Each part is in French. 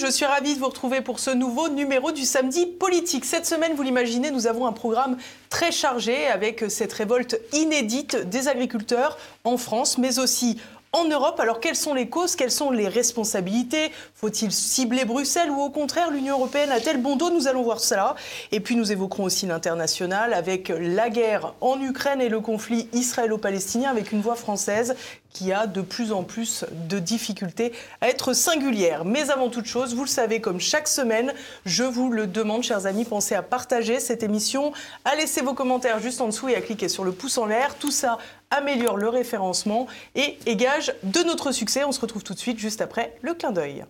Je suis ravie de vous retrouver pour ce nouveau numéro du samedi politique. Cette semaine, vous l'imaginez, nous avons un programme très chargé avec cette révolte inédite des agriculteurs en France, mais aussi en Europe. Alors quelles sont les causes, quelles sont les responsabilités? Faut-il cibler Bruxelles ou au contraire l'Union européenne a-t-elle bon dos? Nous allons voir cela. Et puis nous évoquerons aussi l'international avec la guerre en Ukraine et le conflit israélo-palestinien avec une voix française qui a de plus en plus de difficultés à être singulière. Mais avant toute chose, vous le savez, comme chaque semaine, je vous le demande, chers amis, pensez à partager cette émission, à laisser vos commentaires juste en dessous et à cliquer sur le pouce en l'air. Tout ça améliore le référencement et égage de notre succès. On se retrouve tout de suite juste après le clin d'œil.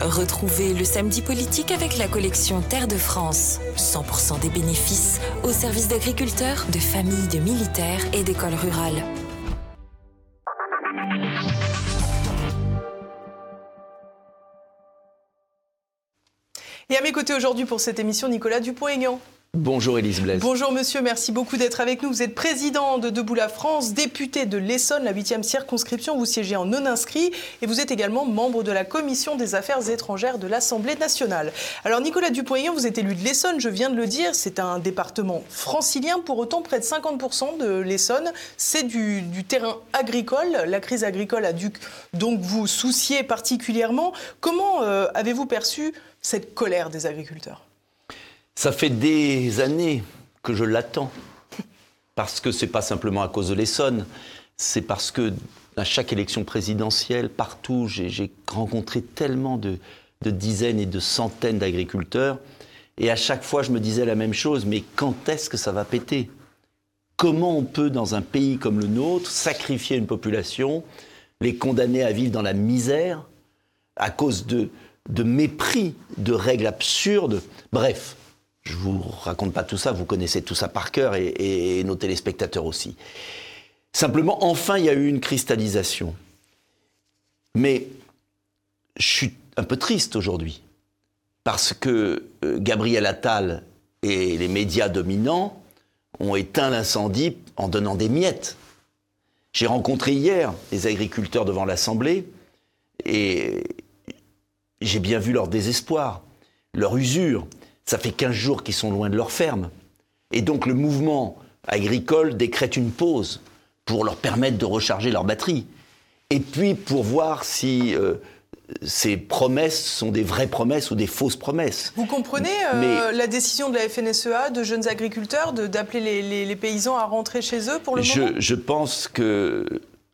Retrouvez le samedi politique avec la collection Terre de France. 100% des bénéfices au service d'agriculteurs, de familles, de militaires et d'écoles rurales. Et à mes côtés aujourd'hui pour cette émission, Nicolas Dupont-Aignan. Bonjour Élise Blaise. Bonjour monsieur, merci beaucoup d'être avec nous. Vous êtes président de Debout la France, député de l'Essonne, la 8e circonscription. Vous siégez en non-inscrit et vous êtes également membre de la Commission des affaires étrangères de l'Assemblée nationale. Alors Nicolas Dupont-Aignan, vous êtes élu de l'Essonne, je viens de le dire, c'est un département francilien. Pour autant, près de 50% de l'Essonne, c'est du, terrain agricole. La crise agricole a dû donc vous soucier particulièrement. Comment euh, avez-vous perçu cette colère des agriculteurs? Ça fait des années que je l'attends. Parce que c'est pas simplement à cause de l'Essonne, c'est parce que à chaque élection présidentielle, partout, j'ai rencontré tellement de, dizaines et de centaines d'agriculteurs. Et à chaque fois, je me disais la même chose, mais quand est-ce que ça va péter? Comment on peut, dans un pays comme le nôtre, sacrifier une population, les condamner à vivre dans la misère à cause de, de mépris, de règles absurdes? Bref, je vous raconte pas tout ça, vous connaissez tout ça par cœur et, nos téléspectateurs aussi. Simplement, enfin, il y a eu une cristallisation. Mais je suis un peu triste aujourd'hui parce que euh, Gabriel Attal et les médias dominants ont éteint l'incendie en donnant des miettes. J'ai rencontré hier les agriculteurs devant l'Assemblée et j'ai bien vu leur désespoir, leur usure. Ça fait 15 jours qu'ils sont loin de leur ferme. Et donc le mouvement agricole décrète une pause pour leur permettre de recharger leur batterie. Et puis pour voir si euh, ces promesses sont des vraies promesses ou des fausses promesses. Vous comprenez euh, la décision de la FNSEA, de jeunes agriculteurs, d'appeler les, paysans à rentrer chez eux pour le je, moment? Je pense que,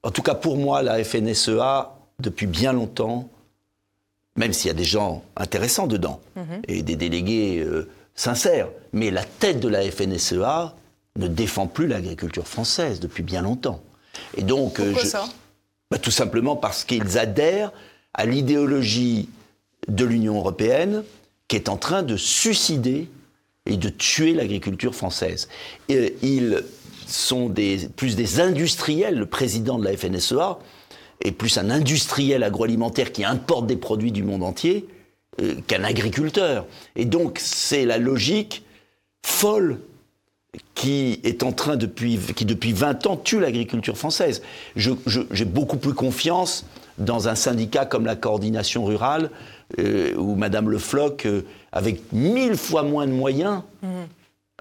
en tout cas pour moi, la FNSEA, depuis bien longtemps, même s'il y a des gens intéressants dedans mhm. et des délégués euh, sincères. Mais la tête de la FNSEA ne défend plus l'agriculture française depuis bien longtemps. Et donc, euh, Pourquoi ça? Bah, Tout simplement parce qu'ils adhèrent à l'idéologie de l'Union européenne qui est en train de suicider et de tuer l'agriculture française. Et ils sont des, plus des industriels, le président de la FNSEA, est plus un industriel agroalimentaire qui importe des produits du monde entier euh, qu'un agriculteur. Et donc c'est la logique folle qui est en train depuis, qui depuis 20 ans tue l'agriculture française. J'ai beaucoup plus confiance dans un syndicat comme la coordination rurale, euh, où Madame Le Floch, euh, avec mille fois moins de moyens, mmh.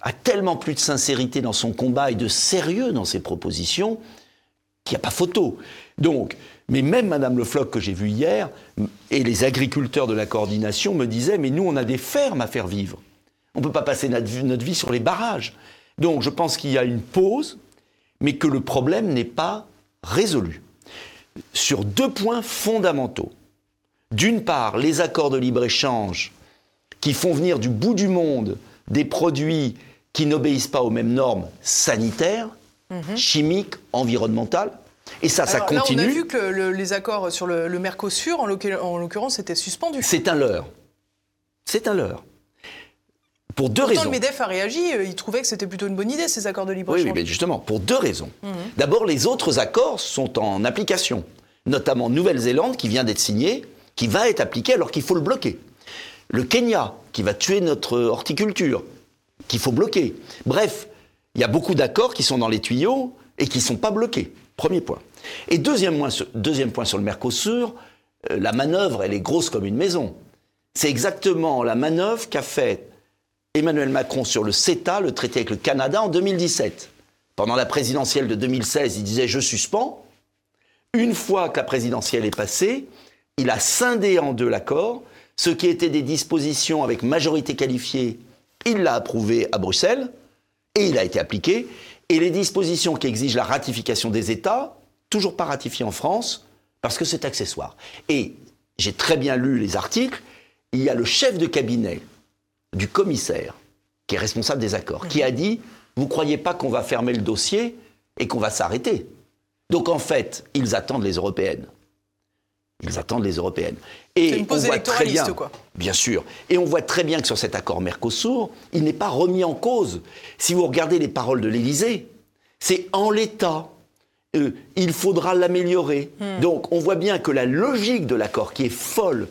a tellement plus de sincérité dans son combat et de sérieux dans ses propositions qu'il n'y a pas photo. Donc, mais même Madame Le Floch que j'ai vu hier et les agriculteurs de la coordination me disaient mais nous on a des fermes à faire vivre. On ne peut pas passer notre vie, sur les barrages. Donc je pense qu'il y a une pause, mais que le problème n'est pas résolu. Sur deux points fondamentaux. D'une part, les accords de libre-échange qui font venir du bout du monde des produits qui n'obéissent pas aux mêmes normes sanitaires, mhm. chimiques, environnementales, et ça, ça continue. Là, on a vu que les accords sur le, Mercosur, en l'occurrence, étaient suspendus. C'est un leurre. C'est un leurre. Pour deux Pourtant, raisons. le MEDEF a réagi, euh, il trouvait que c'était plutôt une bonne idée, ces accords de libre-échange. Oui, mais justement, pour deux raisons. Mhm. D'abord, les autres accords sont en application, notamment Nouvelle-Zélande, qui vient d'être signé, qui va être appliqué alors qu'il faut le bloquer. Le Kenya, qui va tuer notre horticulture, qu'il faut bloquer. Bref, il y a beaucoup d'accords qui sont dans les tuyaux et qui ne sont pas bloqués. Premier point. Et deuxième point, sur le Mercosur, euh, la manœuvre, elle est grosse comme une maison. C'est exactement la manœuvre qu'a fait Emmanuel Macron sur le CETA, le traité avec le Canada, en 2017. Pendant la présidentielle de 2016, il disait je suspends. Une fois que la présidentielle est passée, il a scindé en deux l'accord. Ce qui était des dispositions avec majorité qualifiée, il l'a approuvé à Bruxelles et il a été appliqué. Et les dispositions qui exigent la ratification des États, toujours pas ratifiées en France, parce que c'est accessoire. Et j'ai très bien lu les articles, il y a le chef de cabinet du commissaire, qui est responsable des accords, qui a dit Vous croyez pas qu'on va fermer le dossier et qu'on va s'arrêter? Donc en fait, ils attendent les européennes. Ils attendent les européennes. Et une on voit très bien, quoi. bien sûr. Et on voit très bien que sur cet accord Mercosur, il n'est pas remis en cause. Si vous regardez les paroles de l'Élysée, c'est en l'état. Euh, il faudra l'améliorer. Hmm. Donc on voit bien que la logique de l'accord, qui est folle,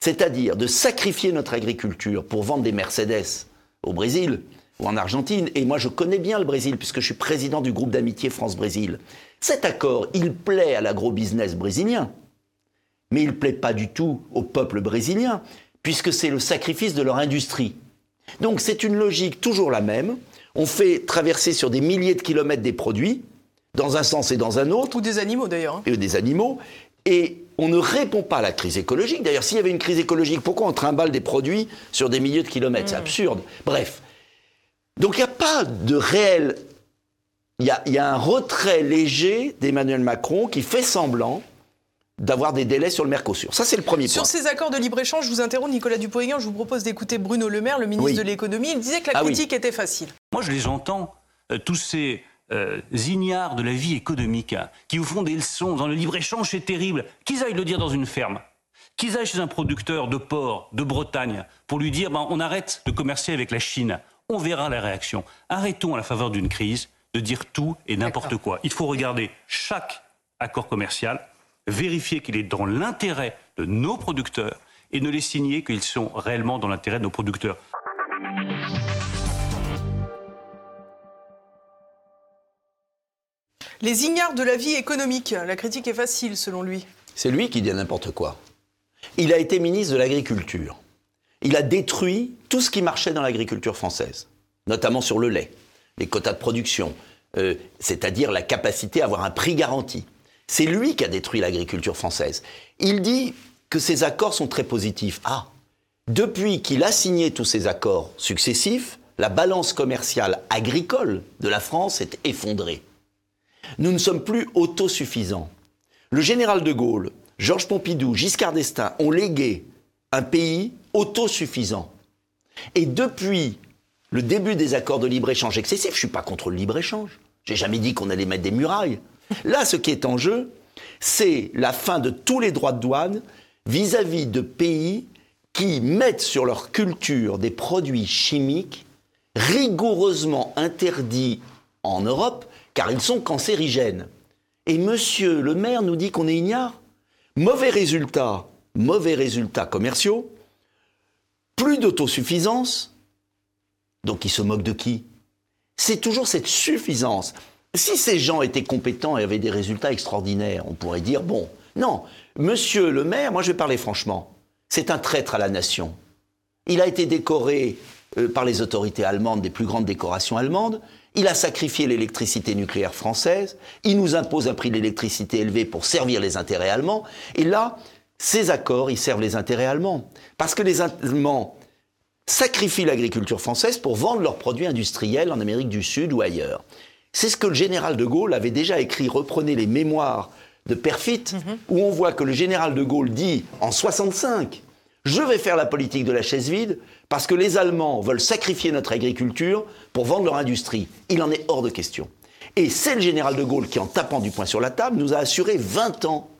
c'est-à-dire de sacrifier notre agriculture pour vendre des Mercedes au Brésil ou en Argentine. Et moi, je connais bien le Brésil puisque je suis président du groupe d'amitié France-Brésil. Cet accord, il plaît à l'agro-business brésilien, mais il ne plaît pas du tout au peuple brésilien puisque c'est le sacrifice de leur industrie. Donc c'est une logique toujours la même. On fait traverser sur des milliers de kilomètres des produits, dans un sens et dans un autre. Ou des animaux d'ailleurs. Hein. Et des animaux. Et on ne répond pas à la crise écologique. D'ailleurs, s'il y avait une crise écologique, pourquoi on trimballe des produits sur des milliers de kilomètres? C'est hmm. absurde. Bref. Donc il n'y a pas de réel... Il y, a, un retrait léger d'Emmanuel Macron qui fait semblant d'avoir des délais sur le Mercosur. Ça, c'est le premier point. Sur ces accords de libre-échange, je vous interromps, Nicolas Dupont-Aignan, je vous propose d'écouter Bruno Le Maire, le ministre de l'économie. Il disait que la ah critique était facile. Moi, je les entends, euh, tous ces euh, ignares de la vie économique, hein, qui vous font des leçons dans le libre-échange, c'est terrible. Qu'ils aillent le dire dans une ferme. Qu'ils aillent chez un producteur de porc, de Bretagne, pour lui dire ben, on arrête de commercer avec la Chine. On verra la réaction. Arrêtons à la faveur d'une crise de dire tout et n'importe quoi. Il faut regarder chaque accord commercial, vérifier qu'il est dans l'intérêt de nos producteurs et ne les signer qu'ils sont réellement dans l'intérêt de nos producteurs. Les ignares de la vie économique. La critique est facile, selon lui. C'est lui qui dit n'importe quoi. Il a été ministre de l'Agriculture. Il a détruit tout ce qui marchait dans l'agriculture française, notamment sur le lait, les quotas de production, euh, c'est-à-dire la capacité à avoir un prix garanti. C'est lui qui a détruit l'agriculture française. Il dit que ces accords sont très positifs. Ah, depuis qu'il a signé tous ces accords successifs, la balance commerciale agricole de la France est effondrée. Nous ne sommes plus autosuffisants. Le général de Gaulle, Georges Pompidou, Giscard d'Estaing ont légué un pays autosuffisant. Et depuis le début des accords de libre-échange excessifs, je ne suis pas contre le libre-échange. J'ai jamais dit qu'on allait mettre des murailles. Là, ce qui est en jeu, c'est la fin de tous les droits de douane vis-à-vis -vis de pays qui mettent sur leur culture des produits chimiques rigoureusement interdits en Europe car ils sont cancérigènes. Et monsieur le maire nous dit qu'on est ignare. Mauvais résultat, mauvais résultats commerciaux, plus d'autosuffisance. Donc il se moque de qui? C'est toujours cette suffisance. Si ces gens étaient compétents et avaient des résultats extraordinaires, on pourrait dire bon, non, monsieur le maire, moi je vais parler franchement, c'est un traître à la nation. Il a été décoré euh, par les autorités allemandes des plus grandes décorations allemandes. Il a sacrifié l'électricité nucléaire française. Il nous impose un prix de l'électricité élevé pour servir les intérêts allemands. Et là, ces accords, ils servent les intérêts allemands. Parce que les Allemands sacrifient l'agriculture française pour vendre leurs produits industriels en Amérique du Sud ou ailleurs. C'est ce que le général de Gaulle avait déjà écrit. Reprenez les mémoires de Perfit, mhm. où on voit que le général de Gaulle dit en 65 je vais faire la politique de la chaise vide parce que les Allemands veulent sacrifier notre agriculture pour vendre leur industrie. Il en est hors de question. Et c'est le général de Gaulle qui, en tapant du poing sur la table, nous a assuré 20 ans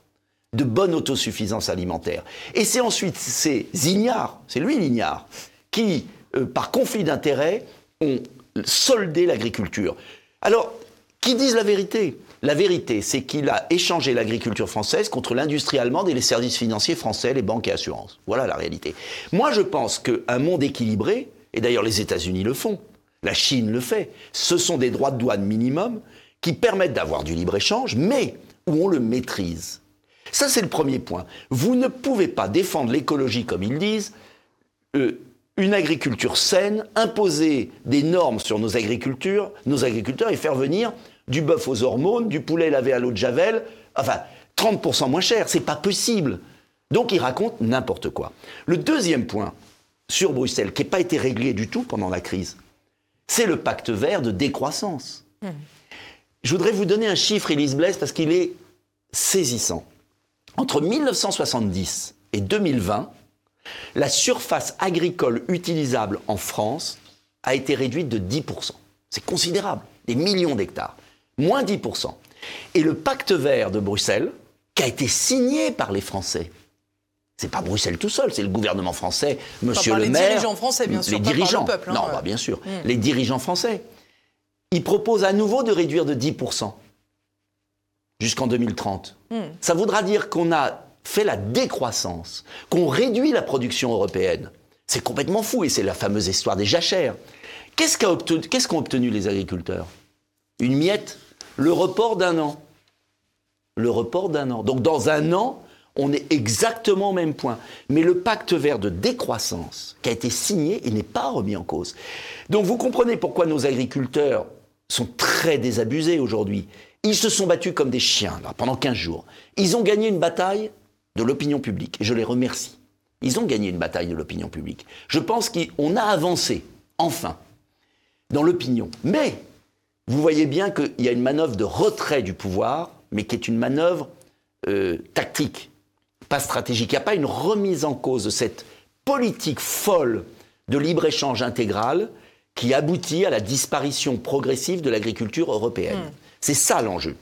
de bonne autosuffisance alimentaire. Et c'est ensuite ces ignares, c'est lui l'ignare, qui, euh, par conflit d'intérêts, ont soldé l'agriculture. Alors, qui disent la vérité? La vérité, c'est qu'il a échangé l'agriculture française contre l'industrie allemande et les services financiers français, les banques et assurances. Voilà la réalité. Moi, je pense qu'un monde équilibré, et d'ailleurs les États-Unis le font, la Chine le fait, ce sont des droits de douane minimum qui permettent d'avoir du libre-échange, mais où on le maîtrise. Ça, c'est le premier point. Vous ne pouvez pas défendre l'écologie, comme ils disent, euh, une agriculture saine, imposer des normes sur nos agricultures, nos agriculteurs et faire venir du bœuf aux hormones, du poulet lavé à l'eau de javel, enfin 30% moins cher, c'est pas possible. Donc ils racontent n'importe quoi. Le deuxième point sur Bruxelles, qui n'a pas été réglé du tout pendant la crise, c'est le pacte vert de décroissance. Hmm. Je voudrais vous donner un chiffre, Elise Blaise, parce qu'il est saisissant. Entre 1970 et 2020, la surface agricole utilisable en France a été réduite de 10%. C'est considérable, des millions d'hectares. Moins 10%. Et le pacte vert de Bruxelles, qui a été signé par les Français, c'est pas Bruxelles tout seul, c'est le gouvernement français, Monsieur le maire. Les dirigeants français, bien sûr. Les dirigeants. le peuple, hein, non, bah, bien sûr. Hmm. Les dirigeants français. Ils proposent à nouveau de réduire de 10% jusqu'en 2030. Hmm. Ça voudra dire qu'on a fait la décroissance, qu'on réduit la production européenne. C'est complètement fou et c'est la fameuse histoire des jachères. Qu'est-ce qu'ont obtenu, obtenu les agriculteurs? Une miette Le report d'un an. Le report d'un an. Donc dans un an, on est exactement au même point. Mais le pacte vert de décroissance qui a été signé, il n'est pas remis en cause. Donc vous comprenez pourquoi nos agriculteurs sont très désabusés aujourd'hui. Ils se sont battus comme des chiens pendant 15 jours. Ils ont gagné une bataille de l'opinion publique. Et je les remercie. Ils ont gagné une bataille de l'opinion publique. Je pense qu'on a avancé, enfin, dans l'opinion. Mais vous voyez bien qu'il y a une manœuvre de retrait du pouvoir, mais qui est une manœuvre euh, tactique, pas stratégique. Il n'y a pas une remise en cause de cette politique folle de libre-échange intégral qui aboutit à la disparition progressive de l'agriculture européenne. Hmm. C'est ça l'enjeu.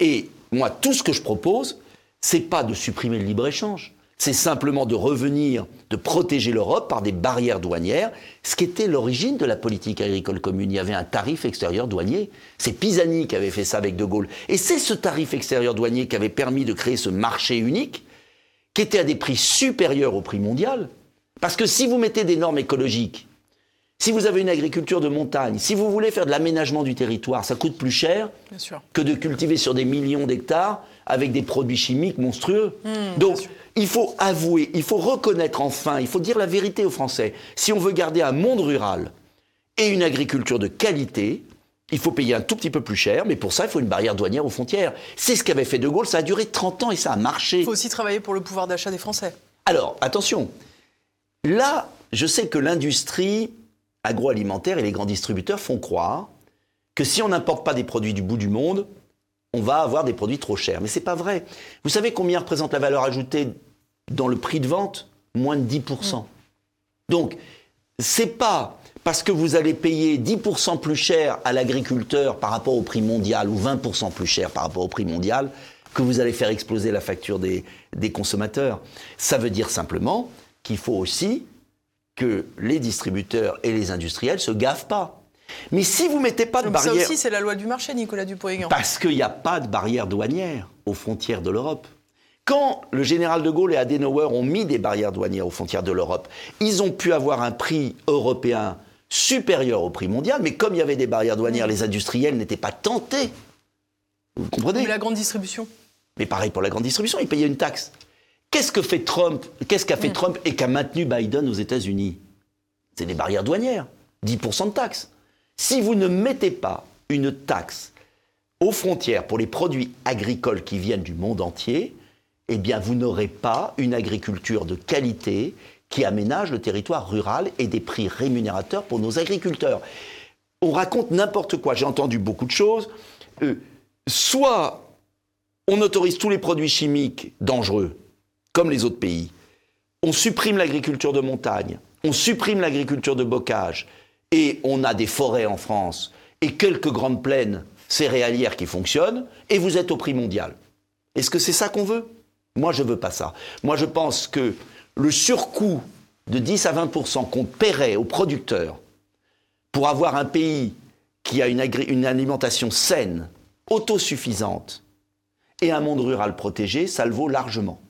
Et moi, tout ce que je propose, c'est pas de supprimer le libre-échange. C'est simplement de revenir, de protéger l'Europe par des barrières douanières, ce qui était l'origine de la politique agricole commune. Il y avait un tarif extérieur douanier. C'est Pisani qui avait fait ça avec De Gaulle. Et c'est ce tarif extérieur douanier qui avait permis de créer ce marché unique, qui était à des prix supérieurs au prix mondial. Parce que si vous mettez des normes écologiques, si vous avez une agriculture de montagne, si vous voulez faire de l'aménagement du territoire, ça coûte plus cher que de cultiver sur des millions d'hectares avec des produits chimiques monstrueux. Hmm, Donc, il faut avouer, il faut reconnaître enfin, il faut dire la vérité aux Français. Si on veut garder un monde rural et une agriculture de qualité, il faut payer un tout petit peu plus cher, mais pour ça, il faut une barrière douanière aux frontières. C'est ce qu'avait fait De Gaulle, ça a duré 30 ans et ça a marché. Il faut aussi travailler pour le pouvoir d'achat des Français. Alors, attention, là, je sais que l'industrie agroalimentaire et les grands distributeurs font croire que si on n'importe pas des produits du bout du monde, on va avoir des produits trop chers. Mais ce n'est pas vrai. Vous savez combien représente la valeur ajoutée dans le prix de vente? Moins de 10%. Donc, c'est pas parce que vous allez payer 10% plus cher à l'agriculteur par rapport au prix mondial ou 20% plus cher par rapport au prix mondial que vous allez faire exploser la facture des, des consommateurs. Ça veut dire simplement qu'il faut aussi que les distributeurs et les industriels se gavent pas. Mais si vous mettez pas de barrière... Ça aussi, c'est la loi du marché, Nicolas Dupont-Aignan. Parce qu'il n'y a pas de barrière douanière aux frontières de l'Europe. Quand le général de Gaulle et Adenauer ont mis des barrières douanières aux frontières de l'Europe, ils ont pu avoir un prix européen supérieur au prix mondial, mais comme il y avait des barrières douanières, les industriels n'étaient pas tentés. Vous comprenez? Mais la grande distribution. Mais pareil pour la grande distribution, ils payaient une taxe. Qu'est-ce que fait Trump Qu'est-ce qu'a fait mm. Trump et qu'a maintenu Biden aux États-Unis? C'est des barrières douanières, 10% de taxes. Si vous ne mettez pas une taxe aux frontières pour les produits agricoles qui viennent du monde entier, eh bien vous n'aurez pas une agriculture de qualité qui aménage le territoire rural et des prix rémunérateurs pour nos agriculteurs. On raconte n'importe quoi. J'ai entendu beaucoup de choses. Euh, soit on autorise tous les produits chimiques dangereux, comme les autres pays. On supprime l'agriculture de montagne, on supprime l'agriculture de bocage, et on a des forêts en France, et quelques grandes plaines céréalières qui fonctionnent, et vous êtes au prix mondial. Est-ce que c'est ça qu'on veut? Moi, je ne veux pas ça. Moi, je pense que le surcoût de 10 à 20 qu'on paierait aux producteurs pour avoir un pays qui a une, une alimentation saine, autosuffisante, et un monde rural protégé, ça le vaut largement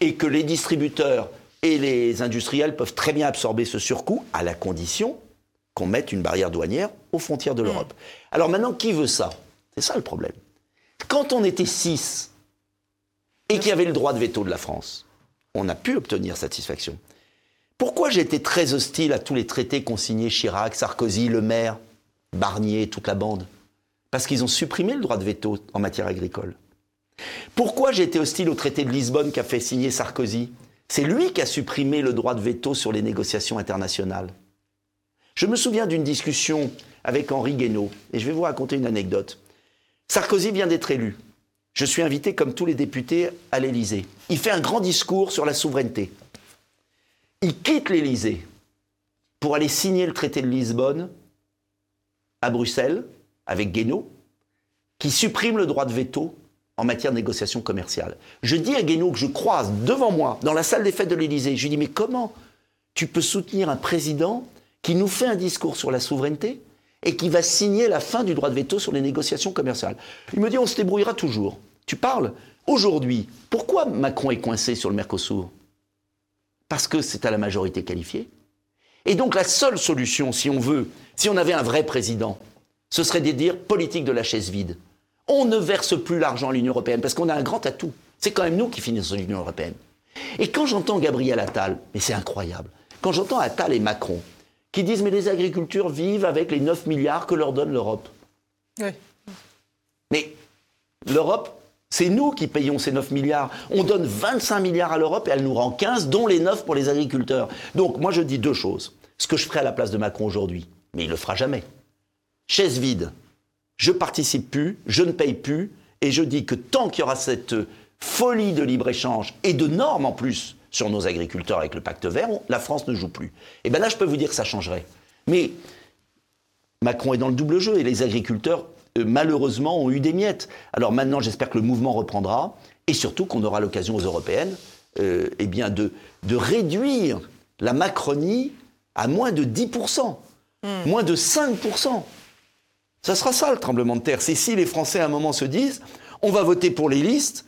et que les distributeurs et les industriels peuvent très bien absorber ce surcoût à la condition qu'on mette une barrière douanière aux frontières de l'Europe. Alors maintenant, qui veut ça? C'est ça le problème. Quand on était six et qu'il y avait le droit de veto de la France, on a pu obtenir satisfaction. Pourquoi j'ai été très hostile à tous les traités qu'ont signés Chirac, Sarkozy, Le Maire, Barnier, toute la bande? Parce qu'ils ont supprimé le droit de veto en matière agricole. Pourquoi j'ai été hostile au traité de Lisbonne qu'a fait signer Sarkozy? C'est lui qui a supprimé le droit de veto sur les négociations internationales. Je me souviens d'une discussion avec Henri Guénaud, et je vais vous raconter une anecdote. Sarkozy vient d'être élu. Je suis invité, comme tous les députés, à l'Élysée. Il fait un grand discours sur la souveraineté. Il quitte l'Élysée pour aller signer le traité de Lisbonne à Bruxelles avec Guénaud, qui supprime le droit de veto en matière de négociation commerciale. Je dis à Guénaud que je croise devant moi, dans la salle des fêtes de l'Élysée, je lui dis mais comment tu peux soutenir un président qui nous fait un discours sur la souveraineté et qui va signer la fin du droit de veto sur les négociations commerciales? Il me dit on se débrouillera toujours. Tu parles Aujourd'hui, pourquoi Macron est coincé sur le Mercosur? Parce que c'est à la majorité qualifiée. Et donc la seule solution, si on veut, si on avait un vrai président, ce serait de dire politique de la chaise vide. On ne verse plus l'argent à l'Union européenne parce qu'on a un grand atout. C'est quand même nous qui finissons l'Union européenne. Et quand j'entends Gabriel Attal, mais c'est incroyable, quand j'entends Attal et Macron qui disent mais les agriculteurs vivent avec les 9 milliards que leur donne l'Europe. Oui. Mais l'Europe, c'est nous qui payons ces 9 milliards. On donne 25 milliards à l'Europe et elle nous rend 15, dont les 9 pour les agriculteurs. Donc moi je dis deux choses. Ce que je ferai à la place de Macron aujourd'hui, mais il le fera jamais. Chaise vide. Je participe plus, je ne paye plus, et je dis que tant qu'il y aura cette folie de libre-échange et de normes en plus sur nos agriculteurs avec le pacte vert, la France ne joue plus. Et eh bien là, je peux vous dire que ça changerait. Mais Macron est dans le double jeu et les agriculteurs euh, malheureusement, ont eu des miettes. Alors maintenant, j'espère que le mouvement reprendra et surtout qu'on aura l'occasion aux européennes euh, eh bien de, de réduire la Macronie à moins de 10%, hmm. moins de 5%. Ça sera ça le tremblement de terre. C'est si les Français à un moment se disent on va voter pour les listes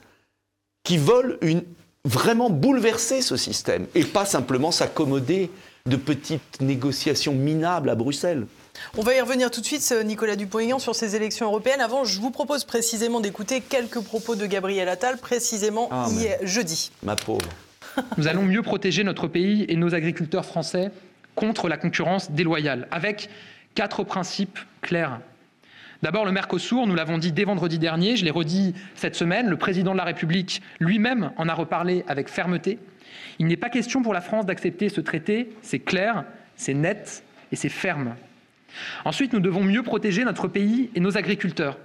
qui veulent une, vraiment bouleverser ce système et pas simplement s'accommoder de petites négociations minables à Bruxelles. On va y revenir tout de suite, Nicolas Dupont-Aignan, sur ces élections européennes. Avant, je vous propose précisément d'écouter quelques propos de Gabriel Attal, précisément ah, hier, jeudi. Ma pauvre. Nous allons mieux protéger notre pays et nos agriculteurs français contre la concurrence déloyale, avec quatre principes clairs. D'abord, le Mercosur, nous l'avons dit dès vendredi dernier, je l'ai redit cette semaine, le président de la République lui-même en a reparlé avec fermeté. Il n'est pas question pour la France d'accepter ce traité, c'est clair, c'est net et c'est ferme. Ensuite, nous devons mieux protéger notre pays et nos agriculteurs,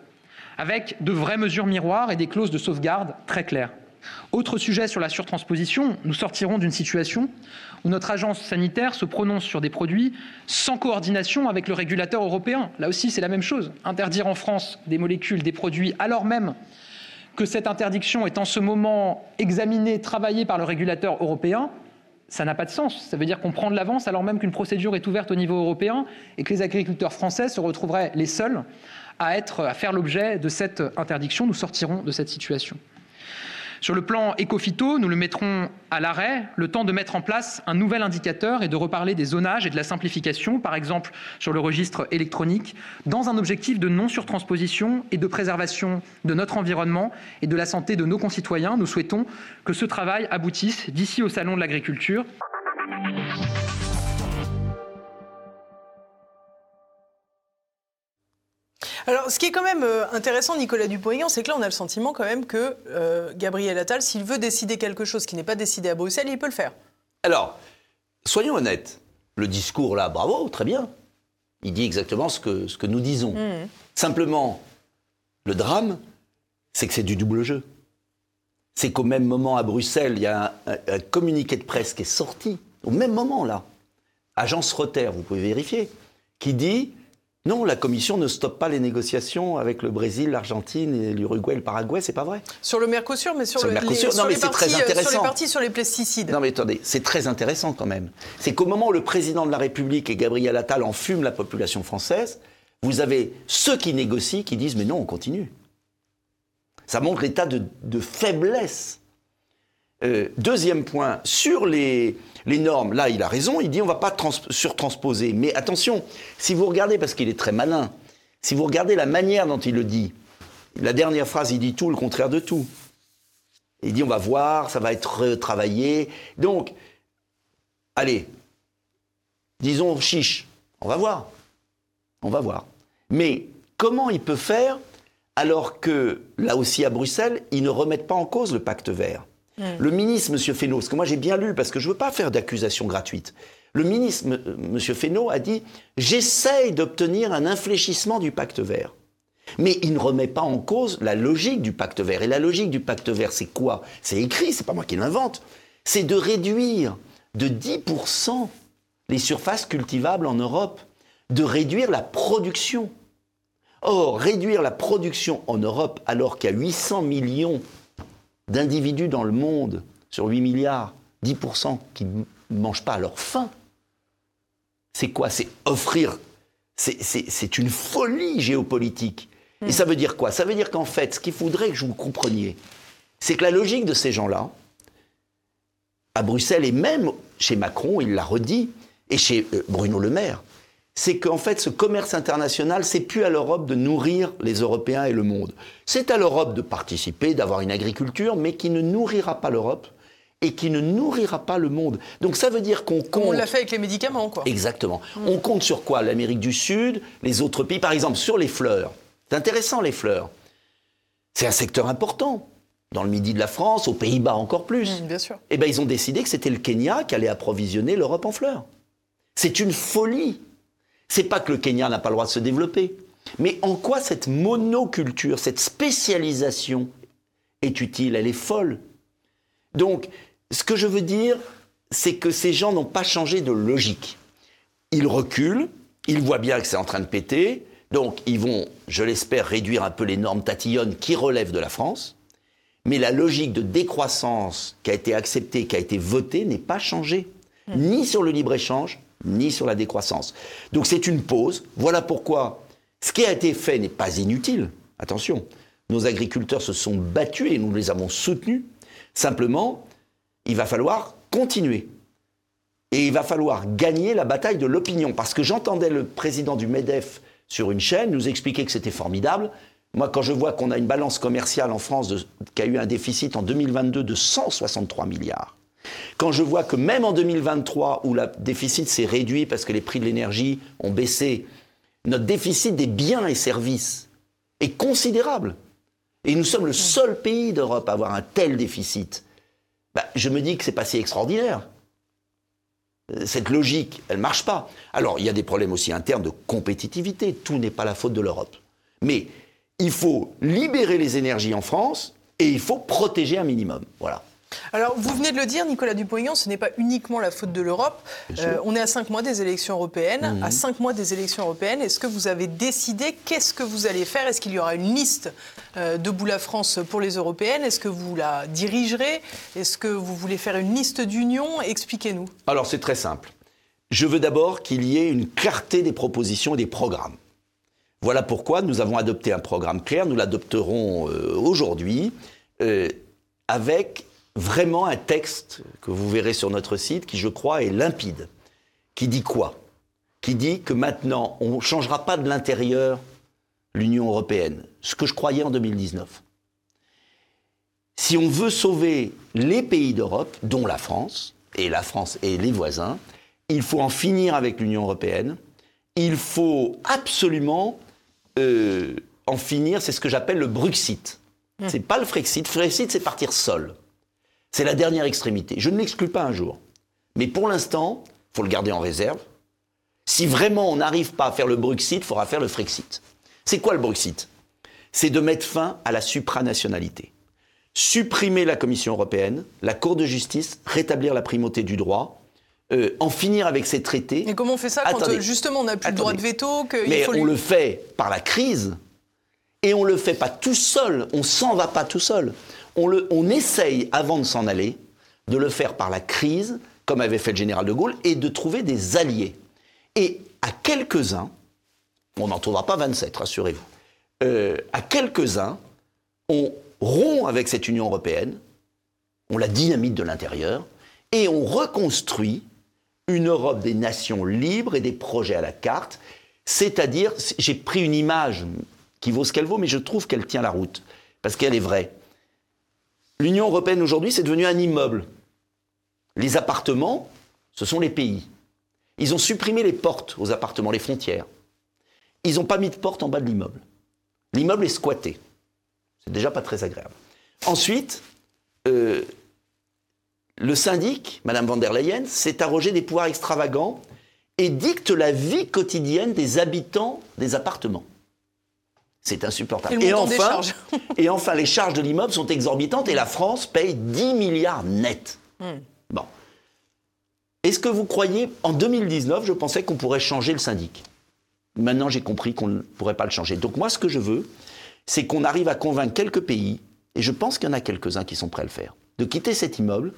avec de vraies mesures miroirs et des clauses de sauvegarde très claires. Autre sujet sur la surtransposition, nous sortirons d'une situation où notre agence sanitaire se prononce sur des produits sans coordination avec le régulateur européen. Là aussi, c'est la même chose. Interdire en France des molécules, des produits, alors même que cette interdiction est en ce moment examinée, travaillée par le régulateur européen, ça n'a pas de sens. Ça veut dire qu'on prend de l'avance alors même qu'une procédure est ouverte au niveau européen et que les agriculteurs français se retrouveraient les seuls à, à faire l'objet de cette interdiction. Nous sortirons de cette situation. Sur le plan éco-phyto, nous le mettrons à l'arrêt, le temps de mettre en place un nouvel indicateur et de reparler des zonages et de la simplification, par exemple sur le registre électronique, dans un objectif de non-surtransposition et de préservation de notre environnement et de la santé de nos concitoyens. Nous souhaitons que ce travail aboutisse d'ici au Salon de l'agriculture. Alors, ce qui est quand même euh, intéressant, Nicolas Dupont-Aignan, c'est que là, on a le sentiment quand même que euh, Gabriel Attal, s'il veut décider quelque chose qui n'est pas décidé à Bruxelles, il peut le faire. Alors, soyons honnêtes. Le discours là, bravo, très bien. Il dit exactement ce que, ce que nous disons. Mmh. Simplement, le drame, c'est que c'est du double jeu. C'est qu'au même moment à Bruxelles, il y a un, un, communiqué de presse qui est sorti, au même moment là, agence Reuters, vous pouvez vérifier, qui dit non, la Commission ne stoppe pas les négociations avec le Brésil, l'Argentine, l'Uruguay, le Paraguay, c'est pas vrai? Sur le Mercosur, mais sur, le, Mercosur, non, mais c'est très intéressant. Sur les parties sur les pesticides. Non, mais attendez, c'est très intéressant quand même. C'est qu'au moment où le président de la République et Gabriel Attal enfument la population française, vous avez ceux qui négocient qui disent mais non, on continue. Ça montre l'état de, faiblesse. Euh, deuxième point, sur les, normes, là, il a raison, il dit on ne va pas surtransposer. Mais attention, si vous regardez, parce qu'il est très malin, si vous regardez la manière dont il le dit, la dernière phrase, il dit tout le contraire de tout. Il dit on va voir, ça va être retravaillé. Donc, allez, disons chiche, on va voir. On va voir. Mais comment il peut faire alors que, là aussi à Bruxelles, ils ne remettent pas en cause le pacte vert? Le ministre, M. Fesneau, parce que moi j'ai bien lu, parce que je ne veux pas faire d'accusations gratuites, le ministre, M. Fesneau, a dit J'essaye d'obtenir un infléchissement du pacte vert. Mais il ne remet pas en cause la logique du pacte vert. Et la logique du pacte vert, c'est quoi? C'est écrit, c'est pas moi qui l'invente. C'est de réduire de 10% les surfaces cultivables en Europe, de réduire la production. Or, réduire la production en Europe alors qu'il y a 800 millions d'individus dans le monde, sur 8 milliards, 10% qui ne mangent pas à leur faim, c'est quoi? C'est offrir. C'est une folie géopolitique. Et ça veut dire quoi? Ça veut dire qu'en fait, ce qu'il faudrait que je vous compreniez, c'est que la logique de ces gens-là, à Bruxelles et même chez Macron, il l'a redit, et chez euh, Bruno Le Maire, c'est qu'en fait, ce commerce international, c'est plus à l'Europe de nourrir les Européens et le monde. C'est à l'Europe de participer, d'avoir une agriculture, mais qui ne nourrira pas l'Europe et qui ne nourrira pas le monde. Donc ça veut dire qu'on compte... on l'a fait avec les médicaments, quoi. Exactement. On compte sur quoi? L'Amérique du Sud, les autres pays, par exemple, sur les fleurs. C'est intéressant, les fleurs. C'est un secteur important. Dans le midi de la France, aux Pays-Bas encore plus. bien sûr. Eh bien, ils ont décidé que c'était le Kenya qui allait approvisionner l'Europe en fleurs. C'est une folie. C'est pas que le Kenya n'a pas le droit de se développer. Mais en quoi cette monoculture, cette spécialisation est utile? Elle est folle. Donc, ce que je veux dire, c'est que ces gens n'ont pas changé de logique. Ils reculent, ils voient bien que c'est en train de péter, donc ils vont, je l'espère, réduire un peu les normes tatillonnes qui relèvent de la France. Mais la logique de décroissance qui a été acceptée, qui a été votée, n'est pas changée. Mmh. Ni sur le libre-échange, ni sur la décroissance. Donc c'est une pause. Voilà pourquoi ce qui a été fait n'est pas inutile. Attention, nos agriculteurs se sont battus et nous les avons soutenus. Simplement, il va falloir continuer. Et il va falloir gagner la bataille de l'opinion. Parce que j'entendais le président du MEDEF sur une chaîne nous expliquer que c'était formidable. Moi, quand je vois qu'on a une balance commerciale en France qui a eu un déficit en 2022 de 163 milliards, quand je vois que même en 2023, où le déficit s'est réduit parce que les prix de l'énergie ont baissé, notre déficit des biens et services est considérable. Et nous sommes le seul pays d'Europe à avoir un tel déficit. Bah, je me dis que c'est pas si extraordinaire. Cette logique, elle ne marche pas. Alors, il y a des problèmes aussi internes de compétitivité. Tout n'est pas la faute de l'Europe. Mais il faut libérer les énergies en France et il faut protéger un minimum. Voilà. Alors, vous venez de le dire, Nicolas Dupont-Aignan, ce n'est pas uniquement la faute de l'Europe. Euh, on est à cinq mois des élections européennes. Mhm. À cinq mois des élections européennes, est-ce que vous avez décidé qu'est-ce que vous allez faire? Est-ce qu'il y aura une liste euh, de la France pour les européennes? Est-ce que vous la dirigerez? Est-ce que vous voulez faire une liste d'union? Expliquez-nous. Alors, c'est très simple. Je veux d'abord qu'il y ait une clarté des propositions et des programmes. Voilà pourquoi nous avons adopté un programme clair. Nous l'adopterons euh, aujourd'hui avec vraiment un texte que vous verrez sur notre site qui, je crois, est limpide. Qui dit quoi? Qui dit que maintenant, on ne changera pas de l'intérieur l'Union européenne, ce que je croyais en 2019. Si on veut sauver les pays d'Europe, dont la France, et la France et les voisins, il faut en finir avec l'Union européenne. Il faut absolument euh, en finir, c'est ce que j'appelle le Bruxit. Ce mmh. C'est pas le Frexit. Frexit, c'est partir seul. C'est la dernière extrémité. Je ne l'exclus pas un jour. Mais pour l'instant, il faut le garder en réserve. Si vraiment on n'arrive pas à faire le Brexit, il faudra faire le Frexit. C'est quoi le Brexit? C'est de mettre fin à la supranationalité. Supprimer la Commission européenne, la Cour de justice, rétablir la primauté du droit, euh, en finir avec ces traités. Et comment on fait ça quand euh, justement on n'a plus de droit de veto Mais on le fait par la crise et on ne le fait pas tout seul, on s'en va pas tout seul on, essaye, avant de s'en aller, de le faire par la crise, comme avait fait le général de Gaulle, et de trouver des alliés. Et à quelques-uns, on n'en trouvera pas 27, rassurez-vous, euh, à quelques-uns, on rompt avec cette Union européenne, on la dynamite de l'intérieur, et on reconstruit une Europe des nations libres et des projets à la carte. C'est-à-dire, j'ai pris une image qui vaut ce qu'elle vaut, mais je trouve qu'elle tient la route, parce qu'elle est vraie. L'Union européenne aujourd'hui, c'est devenu un immeuble. Les appartements, ce sont les pays. Ils ont supprimé les portes aux appartements, les frontières. Ils n'ont pas mis de porte en bas de l'immeuble. L'immeuble est squatté. C'est déjà pas très agréable. Ensuite, euh, le syndic, Madame van der Leyen, s'est arrogé des pouvoirs extravagants et dicte la vie quotidienne des habitants des appartements. C'est insupportable. Et, enfin, charges. et enfin, les charges de l'immeuble sont exorbitantes et la France paye 10 milliards net. Hmm. Bon. Est-ce que vous croyez, en 2019, je pensais qu'on pourrait changer le syndic. Maintenant, j'ai compris qu'on ne pourrait pas le changer. Donc moi, ce que je veux, c'est qu'on arrive à convaincre quelques pays, et je pense qu'il y en a quelques-uns qui sont prêts à le faire, de quitter cet immeuble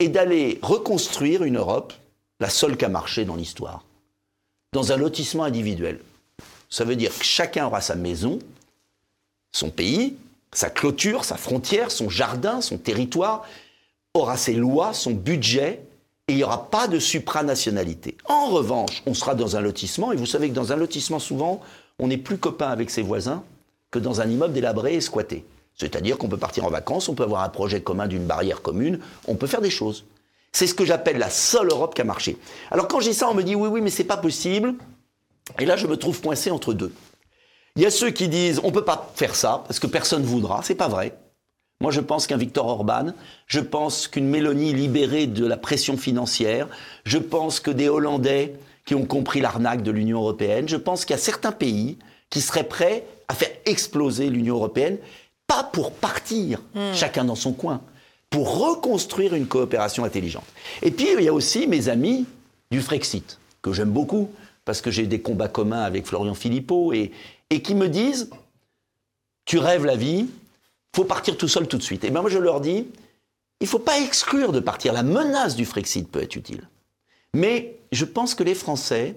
et d'aller reconstruire une Europe, la seule qui a marché dans l'histoire, dans un lotissement individuel. Ça veut dire que chacun aura sa maison, son pays, sa clôture, sa frontière, son jardin, son territoire, aura ses lois, son budget, et il n'y aura pas de supranationalité. En revanche, on sera dans un lotissement, et vous savez que dans un lotissement, souvent, on n'est plus copain avec ses voisins que dans un immeuble délabré et squatté. C'est-à-dire qu'on peut partir en vacances, on peut avoir un projet commun d'une barrière commune, on peut faire des choses. C'est ce que j'appelle la seule Europe qui a marché. Alors quand dis ça, on me dit oui, oui, mais c'est pas possible. Et là, je me trouve coincé entre deux. Il y a ceux qui disent on peut pas faire ça parce que personne voudra. C'est pas vrai. Moi, je pense qu'un Viktor Orban, je pense qu'une Mélanie libérée de la pression financière, je pense que des Hollandais qui ont compris l'arnaque de l'Union européenne, je pense qu'il y a certains pays qui seraient prêts à faire exploser l'Union européenne, pas pour partir, chacun dans son coin, pour reconstruire une coopération intelligente. Et puis, il y a aussi mes amis du Frexit, que j'aime beaucoup, parce que j'ai des combats communs avec Florian Philippot, et, qui me disent, tu rêves la vie, faut partir tout seul tout de suite. Et bien moi je leur dis, il faut pas exclure de partir. La menace du Frexit peut être utile. Mais je pense que les Français,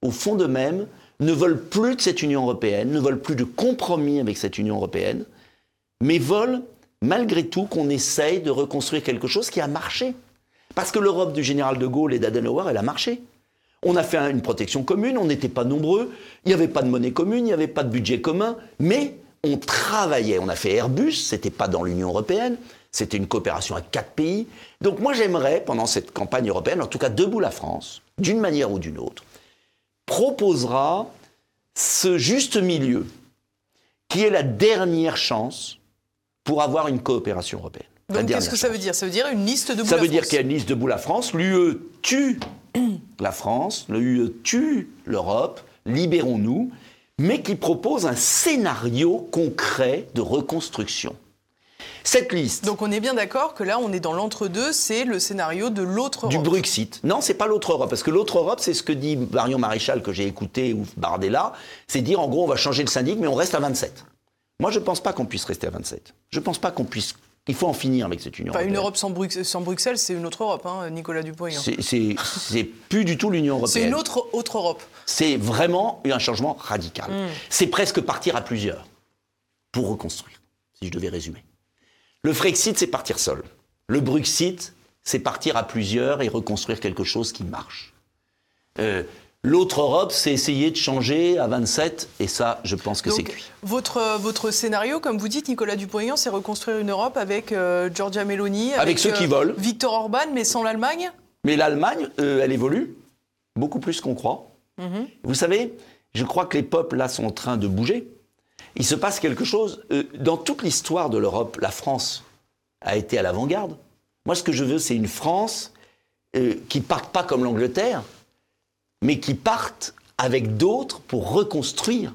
au fond d'eux-mêmes, ne veulent plus de cette Union européenne, ne veulent plus de compromis avec cette Union européenne, mais veulent malgré tout qu'on essaye de reconstruire quelque chose qui a marché. Parce que l'Europe du général de Gaulle et d'Adenauer, elle a marché. On a fait une protection commune, on n'était pas nombreux, il n'y avait pas de monnaie commune, il n'y avait pas de budget commun, mais on travaillait. On a fait Airbus, c'était pas dans l'Union européenne, c'était une coopération à quatre pays. Donc moi j'aimerais, pendant cette campagne européenne, en tout cas debout la France, d'une manière ou d'une autre, proposera ce juste milieu qui est la dernière chance pour avoir une coopération européenne. Donc qu'est-ce que ça veut dire? Ça veut dire une liste de Ça bout veut à dire qu'il y a une liste debout la France. L'UE tue la France, l'UE tue l'Europe, libérons-nous, mais qui propose un scénario concret de reconstruction. Cette liste Donc on est bien d'accord que là on est dans l'entre-deux, c'est le scénario de l'autre du Europe. Brexit, non, c'est pas l'autre Europe, parce que l'autre Europe, c'est ce que dit Marion Maréchal que j'ai écouté ou Bardella, c'est dire en gros on va changer le syndic, mais on reste à 27. Moi, je pense pas qu'on puisse rester à 27. Je pense pas qu'on puisse. Il faut en finir avec cette Union Enfin, une. Europe sans, Brux- sans Bruxelles, c'est une autre Europe, hein, Nicolas Dupont-Aignan. C'est- plus du tout l'Union européenne. C'est une autre, autre Europe. C'est vraiment un changement radical. C'est presque partir à plusieurs pour reconstruire, si je devais résumer. Le Frexit, c'est partir seul. Le Bruxit, c'est partir à plusieurs et reconstruire quelque chose qui marche. Euh, L'autre Europe, c'est essayer de changer à 27, et ça, je pense que c'est cuit. votre, votre scénario, comme vous dites, Nicolas Dupont-Aignan, c'est reconstruire une Europe avec euh, Giorgia Meloni, avec, ceux qui euh, veulent. Victor Orban, mais sans l'Allemagne Mais l'Allemagne, euh, elle évolue beaucoup plus qu'on croit. Vous savez, je crois que les peuples, là, sont en train de bouger. Il se passe quelque chose. euh, dans toute l'histoire de l'Europe, la France a été à l'avant-garde. Moi, ce que je veux, c'est une France qui parte pas comme l'Angleterre, mais qui parte avec d'autres pour reconstruire.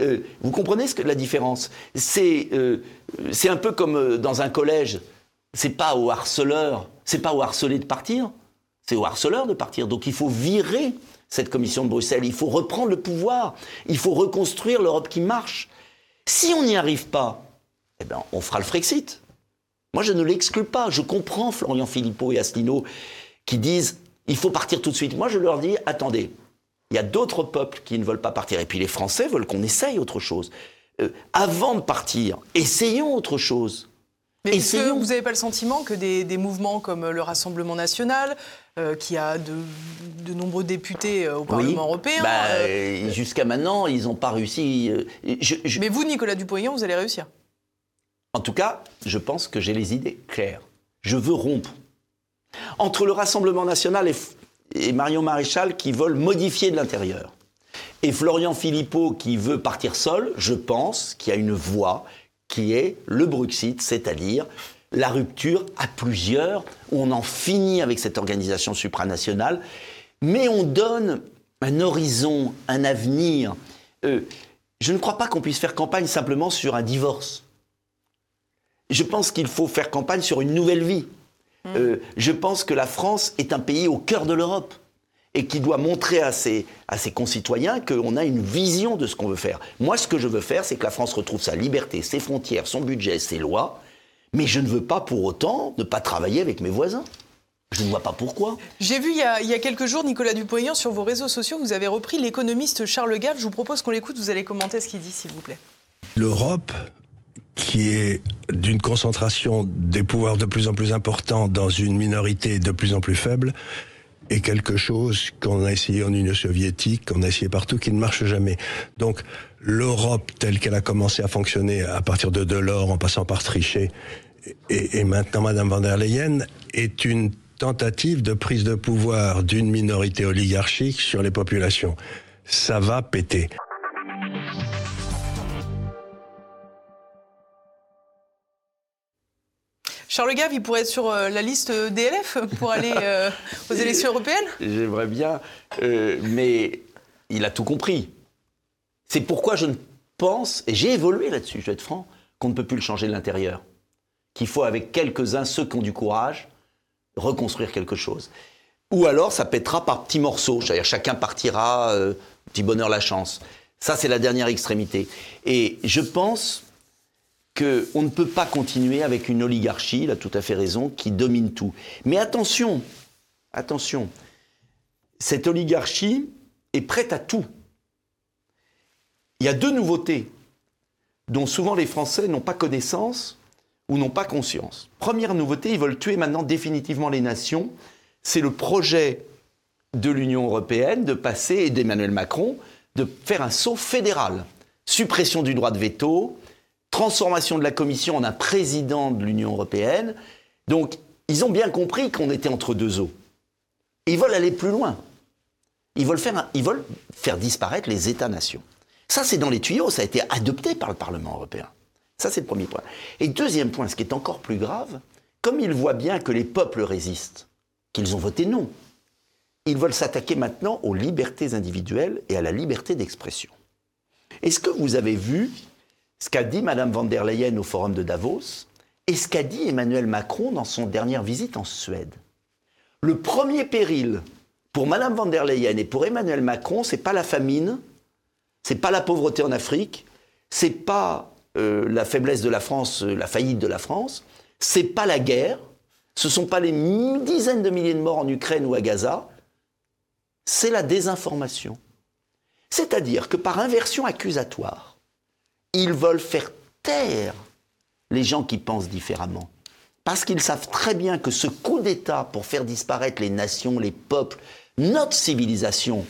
Euh, vous comprenez ce que, la différence? C'est euh, c'est un peu comme euh, dans un collège. C'est pas au harceleur, c'est pas au harcelé de partir, c'est au harceleur de partir. Donc il faut virer cette commission de Bruxelles, il faut reprendre le pouvoir, il faut reconstruire l'Europe qui marche. Si on n'y arrive pas, eh ben, on fera le Frexit. Moi, je ne l'exclus pas. Je comprends Florian Philippot et Asselineau qui disent il faut partir tout de suite. Moi, je leur dis attendez, il y a d'autres peuples qui ne veulent pas partir. Et puis les Français veulent qu'on essaye autre chose. Euh, avant de partir, essayons autre chose. Mais est-ce que vous n'avez pas le sentiment que des, mouvements comme le Rassemblement national, euh, qui a de, nombreux députés euh, au Parlement européen... Bah, euh, jusqu'à maintenant, ils n'ont pas réussi. Mais vous, Nicolas Dupont-Aignan, vous allez réussir En tout cas, je pense que j'ai les idées claires. Je veux rompre. Entre le Rassemblement national et, Marion Maréchal qui veulent modifier de l'intérieur, et Florian Philippot qui veut partir seul, je pense qu'il y a une voie qui est le Bruxit, c'est-à-dire la rupture à plusieurs, où on en finit avec cette organisation supranationale, mais on donne un horizon, un avenir. Euh, je ne crois pas qu'on puisse faire campagne simplement sur un divorce. Je pense qu'il faut faire campagne sur une nouvelle vie. Euh, je pense que la France est un pays au cœur de l'Europe et qui doit montrer à ses, à ses concitoyens qu'on a une vision de ce qu'on veut faire. Moi, ce que je veux faire, c'est que la France retrouve sa liberté, ses frontières, son budget, ses lois, mais je ne veux pas pour autant ne pas travailler avec mes voisins. Je ne vois pas pourquoi. J'ai vu il y, a, il y, a, quelques jours, Nicolas Dupont-Aignan, sur vos réseaux sociaux, vous avez repris l'économiste Charles Gave. Je vous propose qu'on l'écoute, vous allez commenter ce qu'il dit, s'il vous plaît. L'Europe, qui est d'une concentration des pouvoirs de plus en plus importants dans une minorité de plus en plus faible, est quelque chose qu'on a essayé en Union soviétique, qu'on a essayé partout, qui ne marche jamais. Donc l'Europe telle qu'elle a commencé à fonctionner à partir de Delors, en passant par Trichet, et, et maintenant Madame van der Leyen, est une tentative de prise de pouvoir d'une minorité oligarchique sur les populations. Ça va péter. Charles Gave, il pourrait être sur euh, la liste DLF pour aller euh, aux élections européennes J'aimerais bien, euh, mais il a tout compris. C'est pourquoi je ne pense, et j'ai évolué là-dessus, je vais être franc, qu'on ne peut plus le changer de l'intérieur. Qu'il faut, avec quelques-uns, ceux qui ont du courage, reconstruire quelque chose. Ou alors, ça pètera par petits morceaux. C'est-à-dire, chacun partira, petit bonheur, la chance. Ça, c'est la dernière extrémité. Et je pense qu'on ne peut pas continuer avec une oligarchie, il a tout à fait raison, qui domine tout. Mais attention, attention, cette oligarchie est prête à tout. Il y a deux nouveautés dont souvent les Français n'ont pas connaissance ou n'ont pas conscience. Première nouveauté, ils veulent tuer maintenant définitivement les nations. C'est le projet de l'Union européenne de passer, et d'Emmanuel Macron, de faire un saut fédéral. Suppression du droit de veto, transformation de la Commission en un président de l'Union européenne. Donc, ils ont bien compris qu'on était entre deux eaux. Ils veulent aller plus loin. Ils veulent faire, ils veulent faire disparaître les États-nations. Ça, c'est dans les tuyaux, ça a été adopté par le Parlement européen. Ça, c'est le premier point. Et deuxième point, ce qui est encore plus grave, comme ils voient bien que les peuples résistent, qu'ils ont voté non, ils veulent s'attaquer maintenant aux libertés individuelles et à la liberté d'expression. Est-ce que vous avez vu ce qu'a dit Mme van der Leyen au forum de Davos et ce qu'a dit Emmanuel Macron dans son dernière visite en Suède. Le premier péril pour Mme van der Leyen et pour Emmanuel Macron, c'est pas la famine, c'est pas la pauvreté en Afrique, c'est pas euh, la faiblesse de la France, euh, la faillite de la France, c'est pas la guerre, ce sont pas les dizaines de milliers de morts en Ukraine ou à Gaza, c'est la désinformation. C'est-à-dire que par inversion accusatoire, ils veulent faire taire les gens qui pensent différemment. Parce qu'ils savent très bien que ce coup d'État pour faire disparaître les nations, les peuples, notre civilisation,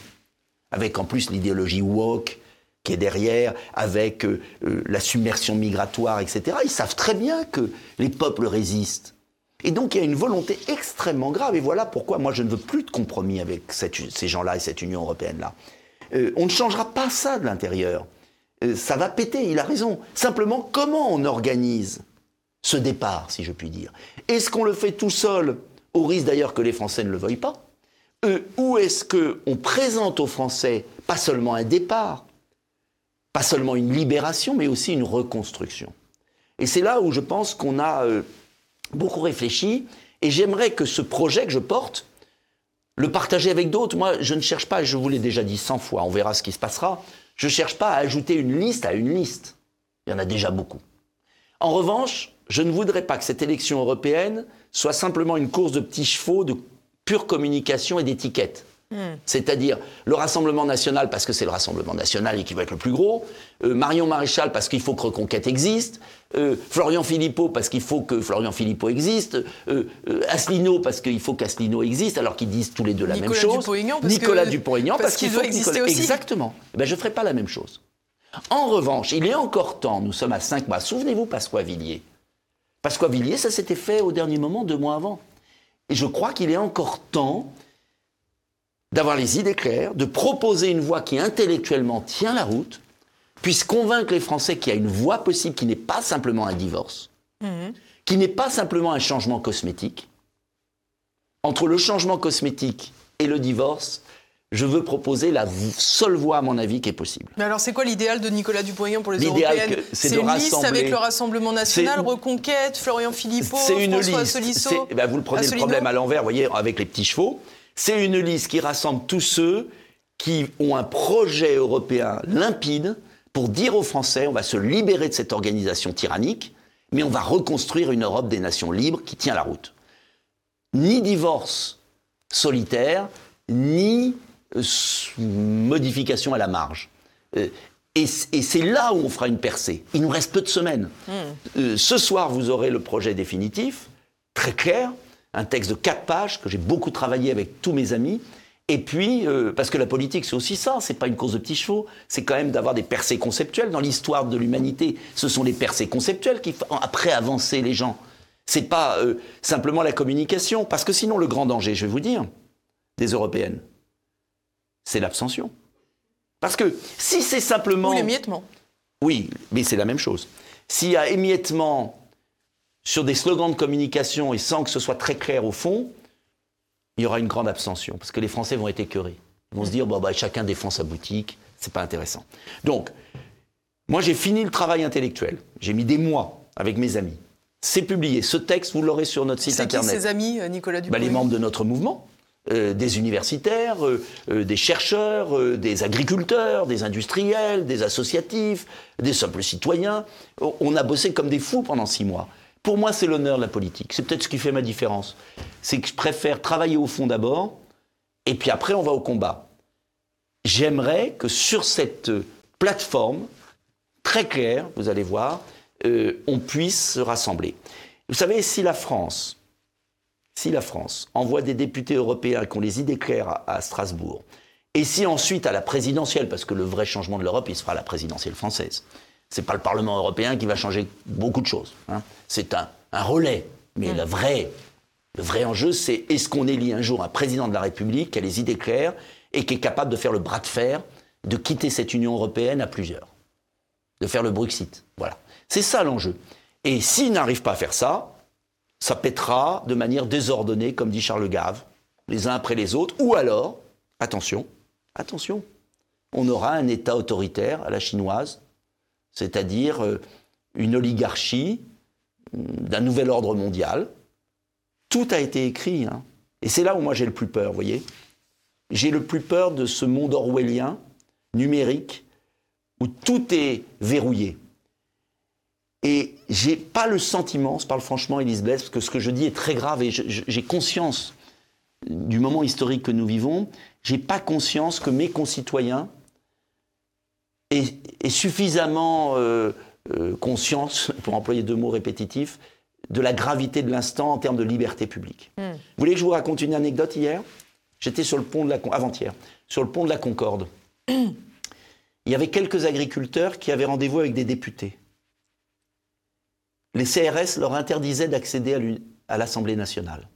avec en plus l'idéologie woke qui est derrière, avec euh, euh, la submersion migratoire, etc., ils savent très bien que les peuples résistent. Et donc il y a une volonté extrêmement grave. Et voilà pourquoi moi je ne veux plus de compromis avec ces gens-là et cette Union européenne-là. Euh, on ne changera pas ça de l'intérieur. Euh, ça va péter, il a raison. Simplement, comment on organise ce départ, si je puis dire? Est-ce qu'on le fait tout seul, au risque d'ailleurs que les Français ne le veuillent pas? Euh, Ou est-ce qu'on présente aux Français pas seulement un départ, pas seulement une libération, mais aussi une reconstruction? Et c'est là où je pense qu'on a euh, beaucoup réfléchi, et j'aimerais que ce projet que je porte, le partager avec d'autres. Moi, je ne cherche pas, je vous l'ai déjà dit 100 fois, on verra ce qui se passera. Je ne cherche pas à ajouter une liste à une liste. Il y en a déjà beaucoup. En revanche, je ne voudrais pas que cette élection européenne soit simplement une course de petits chevaux de pure communication et d'étiquette. C'est-à-dire le Rassemblement national parce que c'est le Rassemblement national et qui va être le plus gros, euh, Marion Maréchal parce qu'il faut que Reconquête existe, euh, Florian Philippot parce qu'il faut que Florian Philippot existe, euh, Asselineau parce qu'il faut qu'Asselineau existe alors qu'ils disent tous les deux la Nicolas même chose, parce Nicolas Dupont-Aignan parce parce, qu'il faut doit exister Nicolas- aussi. Exactement. Eh ben, je ne ferai pas la même chose. En revanche, il est encore temps, nous sommes à 5 mois, souvenez-vous Pasqua Villiers. Pasqua Villiers, ça s'était fait au dernier moment, deux mois avant. Et je crois qu'il est encore temps d'avoir les idées claires, de proposer une voie qui intellectuellement tient la route, puisse convaincre les Français qu'il y a une voie possible qui n'est pas simplement un divorce, qui n'est pas simplement un changement cosmétique. Entre le changement cosmétique et le divorce, je veux proposer la seule voie, à mon avis, qui est possible. Mais alors, c'est quoi l'idéal de Nicolas Dupont-Aignan pour les L'idéal européennes c'est une liste avec le Rassemblement national, Reconquête, Florian Philippot, une François liste. Asselineau. ben, vous le prenez le problème à l'envers, vous voyez, avec les petits chevaux. C'est une liste qui rassemble tous ceux qui ont un projet européen limpide pour dire aux Français on va se libérer de cette organisation tyrannique, mais on va reconstruire une Europe des nations libres qui tient la route. Ni divorce solitaire, ni euh, modification à la marge. Euh, et c'est là où on fera une percée. Il nous reste peu de semaines. Euh, ce soir, vous aurez le projet définitif, très clair, un texte de quatre pages que j'ai beaucoup travaillé avec tous mes amis. Et puis, euh, parce que la politique, c'est aussi ça, c'est pas une course de petits chevaux, c'est quand même d'avoir des percées conceptuelles. Dans l'histoire de l'humanité, ce sont les percées conceptuelles qui font après avancer les gens. C'est pas euh, simplement la communication, parce que sinon, le grand danger, je vais vous dire, des européennes, c'est l'abstention. Parce que si c'est simplement. Ou l'émiettement. Oui, mais c'est la même chose. S'il y a émiettement sur des slogans de communication et sans que ce soit très clair au fond, il y aura une grande abstention parce que les Français vont être écœurés. Ils vont se dire bon, bah, chacun défend sa boutique, c'est pas intéressant. Donc, moi j'ai fini le travail intellectuel. J'ai mis des mois avec mes amis. C'est publié. Ce texte, vous l'aurez sur notre site C'est qui internet. ses amis, euh, Nicolas Bah, Dupont-Aignan les membres de notre mouvement, euh, des universitaires, euh, euh, des chercheurs, des agriculteurs, des industriels, des associatifs, des simples citoyens. On a bossé comme des fous pendant six mois. Pour moi, c'est l'honneur de la politique. C'est peut-être ce qui fait ma différence. C'est que je préfère travailler au fond d'abord, et puis après, on va au combat. J'aimerais que sur cette plateforme, très claire, vous allez voir, euh, on puisse se rassembler. Vous savez, si la France, si la France envoie des députés européens qui ont les idées claires à, à Strasbourg, et si ensuite à la présidentielle, parce que le vrai changement de l'Europe, il se fera à la présidentielle française. C'est pas le Parlement européen qui va changer beaucoup de choses. hein. C'est un, un relais. Mais le vrai, le vrai enjeu, c'est est-ce qu'on élit un jour un président de la République qui a les idées claires et qui est capable de faire le bras de fer, de quitter cette Union européenne à plusieurs, de faire le Brexit. Voilà. C'est ça l'enjeu. Et s'il n'arrive pas à faire ça, ça pètera de manière désordonnée, comme dit Charles Gave, les uns après les autres, ou alors, attention, attention, on aura un État autoritaire à la chinoise, c'est-à-dire euh, une oligarchie hum, d'un nouvel ordre mondial. Tout a été écrit, hein. et c'est là où moi j'ai le plus peur, vous voyez. J'ai le plus peur de ce monde orwellien, numérique, où tout est verrouillé. Et j'ai pas le sentiment, je parle franchement, Elise parce que ce que je dis est très grave et j'ai conscience du moment historique que nous vivons. J'ai pas conscience que mes concitoyens aient suffisamment euh, euh, conscience, pour employer deux mots répétitifs, de la gravité de l'instant en termes de liberté publique. Vous voulez que je vous raconte une anecdote hier? J'étais sur le pont de la avant-hier, sur le pont de la Concorde. Il y avait quelques agriculteurs qui avaient rendez-vous avec des députés les CRS leur interdisaient d'accéder à l'Assemblée nationale.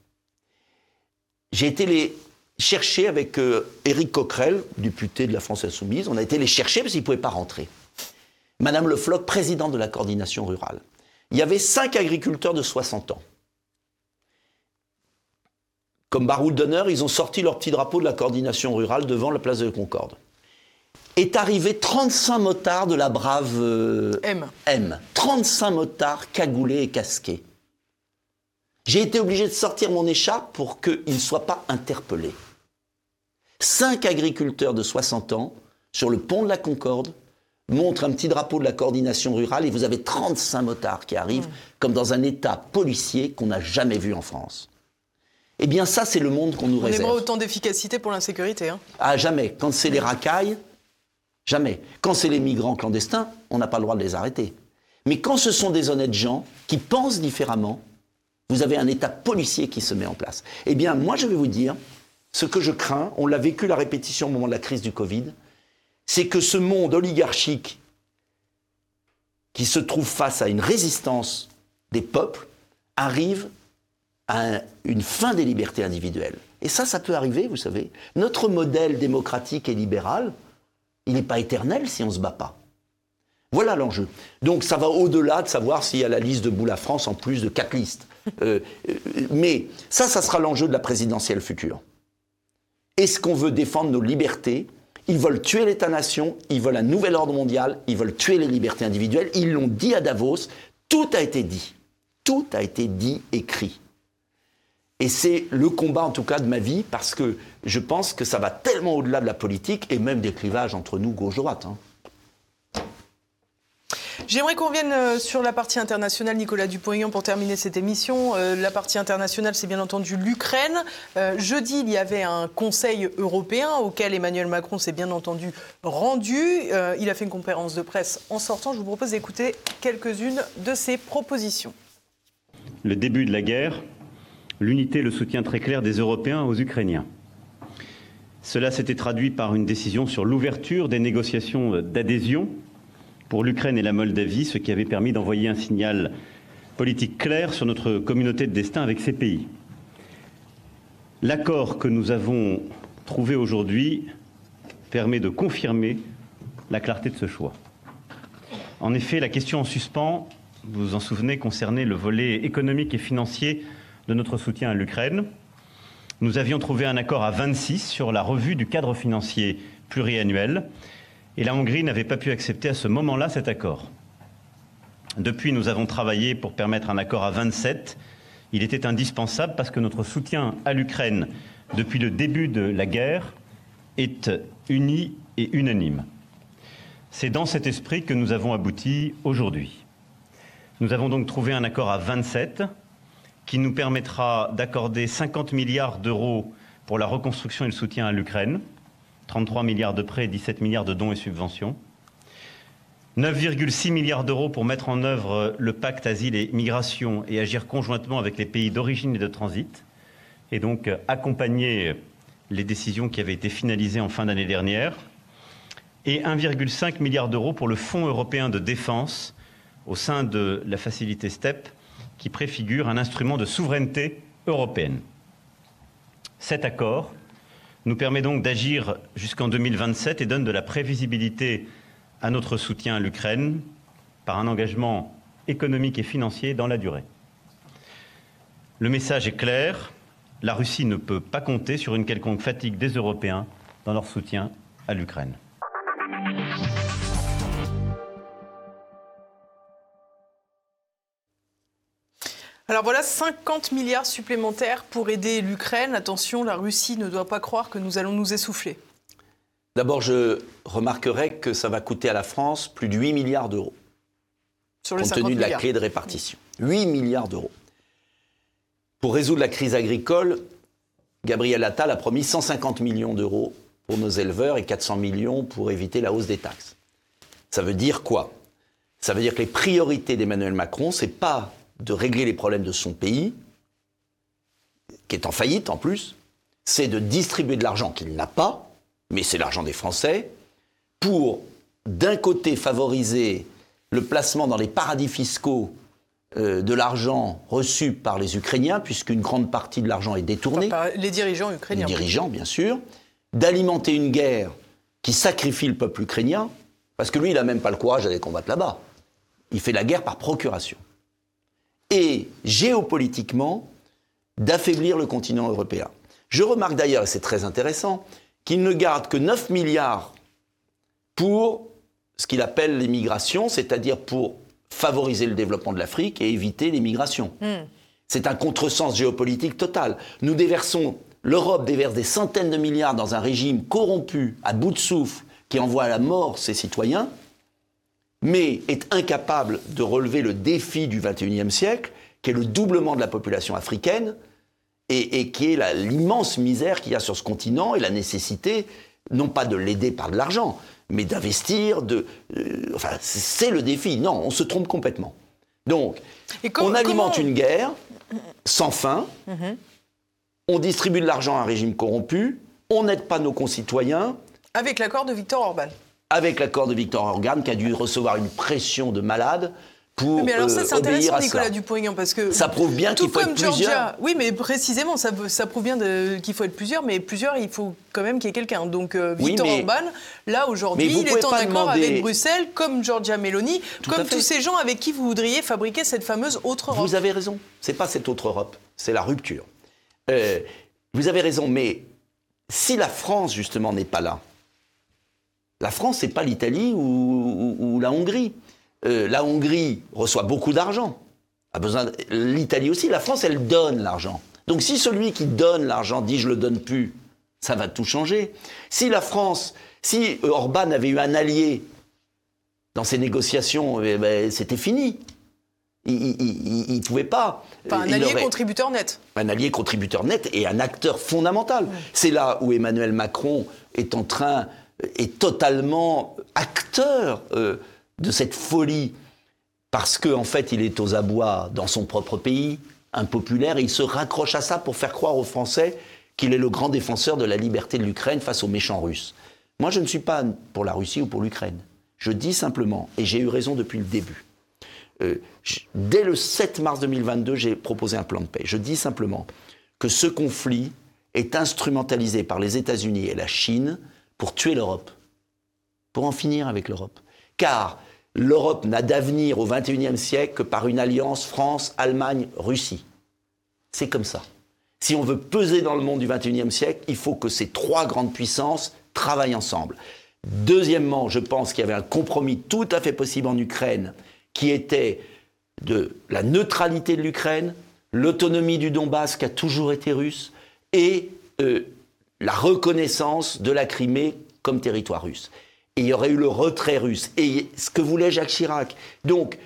J'ai été les chercher avec euh, Éric Coquerel, député de la France Insoumise. On a été les chercher parce qu'ils ne pouvaient pas rentrer. Madame Le Floch, présidente de la coordination rurale. Il y avait cinq agriculteurs de 60 ans. Comme baroud d'honneur, ils ont sorti leur petit drapeau de la coordination rurale devant la place de la Concorde. Est arrivé 35 motards de la brave euh, M. M. 35 motards cagoulés et casqués. J'ai été obligé de sortir mon écharpe pour qu'ils ne soient pas interpellés. Cinq agriculteurs de 60 ans, sur le pont de la Concorde, montrent un petit drapeau de la coordination rurale et vous avez 35 motards qui arrivent, comme dans un état policier qu'on n'a jamais vu en France. Eh bien, ça, c'est le monde qu'on nous On réserve. aimerait autant d'efficacité pour l'insécurité. Hein. Ah, jamais. Quand c'est les racailles, jamais. Quand c'est les migrants clandestins, on n'a pas le droit de les arrêter. Mais quand ce sont des honnêtes gens qui pensent différemment, vous avez un État policier qui se met en place. Eh bien, moi, je vais vous dire, ce que je crains, on l'a vécu la répétition au moment de la crise du Covid, c'est que ce monde oligarchique qui se trouve face à une résistance des peuples arrive à une fin des libertés individuelles. Et ça, ça peut arriver, vous savez. Notre modèle démocratique et libéral, il n'est pas éternel si on ne se bat pas. Voilà l'enjeu. Donc ça va au-delà de savoir s'il y a la liste de Boula France en plus de quatre listes. Euh, euh, mais ça, ça sera l'enjeu de la présidentielle future. Est-ce qu'on veut défendre nos libertés? Ils veulent tuer l'État-nation, ils veulent un nouvel ordre mondial, ils veulent tuer les libertés individuelles. Ils l'ont dit à Davos, tout a été dit. Tout a été dit, écrit. Et c'est le combat, en tout cas, de ma vie, parce que je pense que ça va tellement au-delà de la politique et même des clivages entre nous, gauche-droite. Hein. J'aimerais qu'on revienne euh, sur la partie internationale, Nicolas Dupont-Aignan, pour terminer cette émission. Euh, la partie internationale, c'est bien entendu l'Ukraine. Euh, jeudi, il y avait un Conseil européen auquel Emmanuel Macron s'est bien entendu rendu. Il a fait une conférence de presse en sortant. Je vous propose d'écouter quelques-unes de ses propositions. Le début de la guerre, l'unité et le soutien très clair des Européens aux Ukrainiens. Cela s'était traduit par une décision sur l'ouverture des négociations d'adhésion pour l'Ukraine et la Moldavie, ce qui avait permis d'envoyer un signal politique clair sur notre communauté de destin avec ces pays. L'accord que nous avons trouvé aujourd'hui permet de confirmer la clarté de ce choix. En effet, la question en suspens, vous vous en souvenez, concernait le volet économique et financier de notre soutien à l'Ukraine. Nous avions trouvé un accord à 26 sur la revue du cadre financier pluriannuel et la Hongrie n'avait pas pu accepter à ce moment-là cet accord. Depuis, nous avons travaillé pour permettre un accord à 27. Il était indispensable parce que notre soutien à l'Ukraine depuis le début de la guerre est uni et unanime. C'est dans cet esprit que nous avons abouti aujourd'hui. Nous avons donc trouvé un accord à 27 qui nous permettra d'accorder 50 milliards d'euros pour la reconstruction et le soutien à l'Ukraine, 33 milliards de prêts et 17 milliards de dons et subventions. 9,6 milliards d'euros pour mettre en œuvre le pacte asile et migration et agir conjointement avec les pays d'origine et de transit, et donc accompagner les décisions qui avaient été finalisées en fin d'année dernière, et 1,5 milliard d'euros pour le Fonds européen de défense au sein de la facilité STEP, qui préfigure un instrument de souveraineté européenne. Cet accord nous permet donc d'agir jusqu'en 2027 et donne de la prévisibilité à notre soutien à l'Ukraine par un engagement économique et financier dans la durée. Le message est clair, la Russie ne peut pas compter sur une quelconque fatigue des Européens dans leur soutien à l'Ukraine. Alors voilà, 50 milliards supplémentaires pour aider l'Ukraine. Attention, la Russie ne doit pas croire que nous allons nous essouffler. D'abord, je remarquerai que ça va coûter à la France plus de 8 milliards d'euros, Sur les compte 50 tenu de la milliards. clé de répartition. 8 milliards d'euros. Pour résoudre la crise agricole, Gabriel Attal a promis 150 millions d'euros pour nos éleveurs et 400 millions pour éviter la hausse des taxes. Ça veut dire quoi? Ça veut dire que les priorités d'Emmanuel Macron, c'est pas de régler les problèmes de son pays, qui est en faillite en plus, c'est de distribuer de l'argent qu'il n'a pas, mais c'est l'argent des Français, pour d'un côté favoriser le placement dans les paradis fiscaux euh, de l'argent reçu par les Ukrainiens, puisqu'une grande partie de l'argent est détournée Par les dirigeants les ukrainiens. dirigeants, bien sûr, d'alimenter une guerre qui sacrifie le peuple ukrainien, parce que lui, il n'a même pas le courage d'aller combattre là-bas. Il fait la guerre par procuration. Et géopolitiquement, d'affaiblir le continent européen. Je remarque d'ailleurs, et c'est très intéressant, qu'il ne garde que 9 milliards pour ce qu'il appelle l'immigration, c'est-à-dire pour favoriser le développement de l'Afrique et éviter l'immigration. C'est un contresens géopolitique total. Nous déversons, l'Europe déverse des centaines de milliards dans un régime corrompu, à bout de souffle, qui envoie à la mort ses citoyens, mais est incapable de relever le défi du XXIe siècle, qui est le doublement de la population africaine et, qui est l'immense misère qu'il y a sur ce continent et la nécessité, non pas de l'aider par de l'argent, mais d'investir, de, euh, enfin, c'est le défi. Non, on se trompe complètement. Donc, on alimente une guerre sans fin, mhm. on distribue de l'argent à un régime corrompu, on n'aide pas nos concitoyens. Avec l'accord de Victor Orban. Avec l'accord de Victor Orban, qui a dû recevoir une pression de malade mais alors ça, c'est euh, intéressant, Nicolas Dupont-Aignan, parce que ça prouve bien qu'il faut être plusieurs. Oui, mais précisément, ça, ça prouve bien qu'il faut être plusieurs, mais plusieurs, il faut quand même qu'il y ait quelqu'un. Donc euh, Victor Orban, là aujourd'hui, il est en accord avec Bruxelles, comme Giorgia Meloni, comme tous ces gens avec qui vous voudriez fabriquer cette fameuse autre Europe. Vous avez raison. C'est pas cette autre Europe, c'est la rupture. Euh, vous avez raison, mais si la France justement n'est pas là, la France, c'est pas l'Italie ou la Hongrie. Euh, la Hongrie reçoit beaucoup d'argent. A besoin. L'Italie aussi. La France, elle donne l'argent. Donc si celui qui donne l'argent dit je le donne plus, ça va tout changer. Si la France, si Orban avait eu un allié dans ces négociations, eh ben, c'était fini. Il ne pouvait pas. un allié contributeur net. Un allié contributeur net et un acteur fondamental. C'est là où Emmanuel Macron est en train, est totalement acteur. Euh, de cette folie, parce qu'en en fait, il est aux abois dans son propre pays, impopulaire, et il se raccroche à ça pour faire croire aux Français qu'il est le grand défenseur de la liberté de l'Ukraine face aux méchants russes. Moi, je ne suis pas pour la Russie ou pour l'Ukraine. Je dis simplement, et j'ai eu raison depuis le début, euh, dès le 7 mars 2022, j'ai proposé un plan de paix. Je dis simplement que ce conflit est instrumentalisé par les États-Unis et la Chine pour tuer l'Europe, pour en finir avec l'Europe. Car l'Europe n'a d'avenir au XXIe siècle que par une alliance France-Allemagne-Russie. C'est comme ça. Si on veut peser dans le monde du XXIe siècle, il faut que ces trois grandes puissances travaillent ensemble. Deuxièmement, je pense qu'il y avait un compromis tout à fait possible en Ukraine, qui était de la neutralité de l'Ukraine, l'autonomie du Donbass qui a toujours été russe, et euh, la reconnaissance de la Crimée comme territoire russe et il y aurait eu le retrait russe. Et ce que voulait Jacques Chirac. Donc,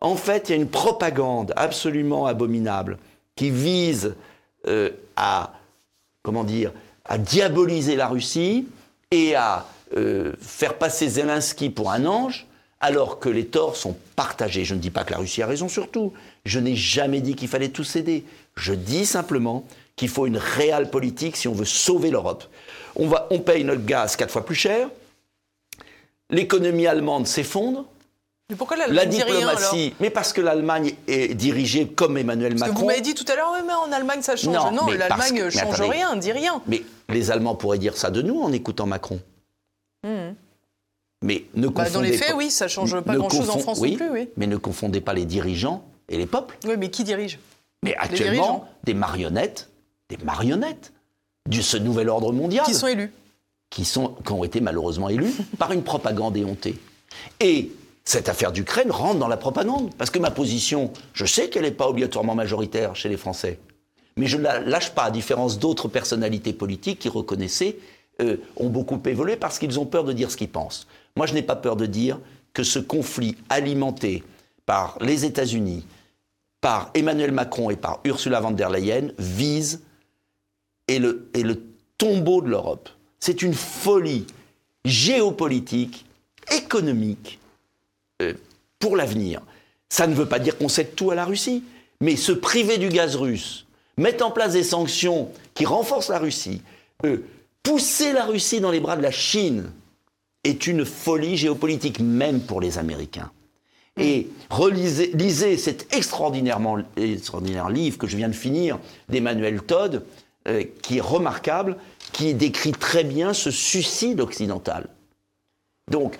en fait, il y a une propagande absolument abominable qui vise euh, à, comment dire, à diaboliser la Russie et à euh, faire passer Zelensky pour un ange, alors que les torts sont partagés. Je ne dis pas que la Russie a raison sur tout. Je n'ai jamais dit qu'il fallait tout céder. Je dis simplement qu'il faut une réelle politique si on veut sauver l'Europe. On, va, on paye notre gaz quatre fois plus cher, l'économie allemande s'effondre. Mais pourquoi la diplomatie Mais parce que l'Allemagne est dirigée comme Emmanuel Macron. vous m'avez dit tout à l'heure, mais en Allemagne ça change. Non, l'Allemagne ne change rien, dit rien. Mais les Allemands pourraient dire ça de nous en écoutant Macron. Hmm. Mais ne bah, Dans les faits, oui, ça change pas grand-chose en France non plus. Oui. Mais ne confondez pas les dirigeants et les peuples. Oui, mais qui dirige? Mais actuellement, des marionnettes, des marionnettes de ce nouvel ordre mondial. Qui sont élus qui, sont, qui ont été malheureusement élus par une propagande éhontée. Et cette affaire d'Ukraine rentre dans la propagande. Parce que ma position, je sais qu'elle n'est pas obligatoirement majoritaire chez les Français. Mais je ne la lâche pas, à différence d'autres personnalités politiques qui reconnaissaient, euh, ont beaucoup évolué parce qu'ils ont peur de dire ce qu'ils pensent. Moi, je n'ai pas peur de dire que ce conflit alimenté par les États-Unis, par Emmanuel Macron et par Ursula von der Leyen vise et le tombeau de l'Europe. C'est une folie géopolitique, économique, euh, pour l'avenir. Ça ne veut pas dire qu'on cède tout à la Russie, mais se priver du gaz russe, mettre en place des sanctions qui renforcent la Russie, euh, pousser la Russie dans les bras de la Chine, est une folie géopolitique, même pour les Américains. Et relisez, lisez cet extraordinairement, extraordinaire livre que je viens de finir d'Emmanuel Todd, euh, qui est remarquable, qui décrit très bien ce suicide occidental. Donc,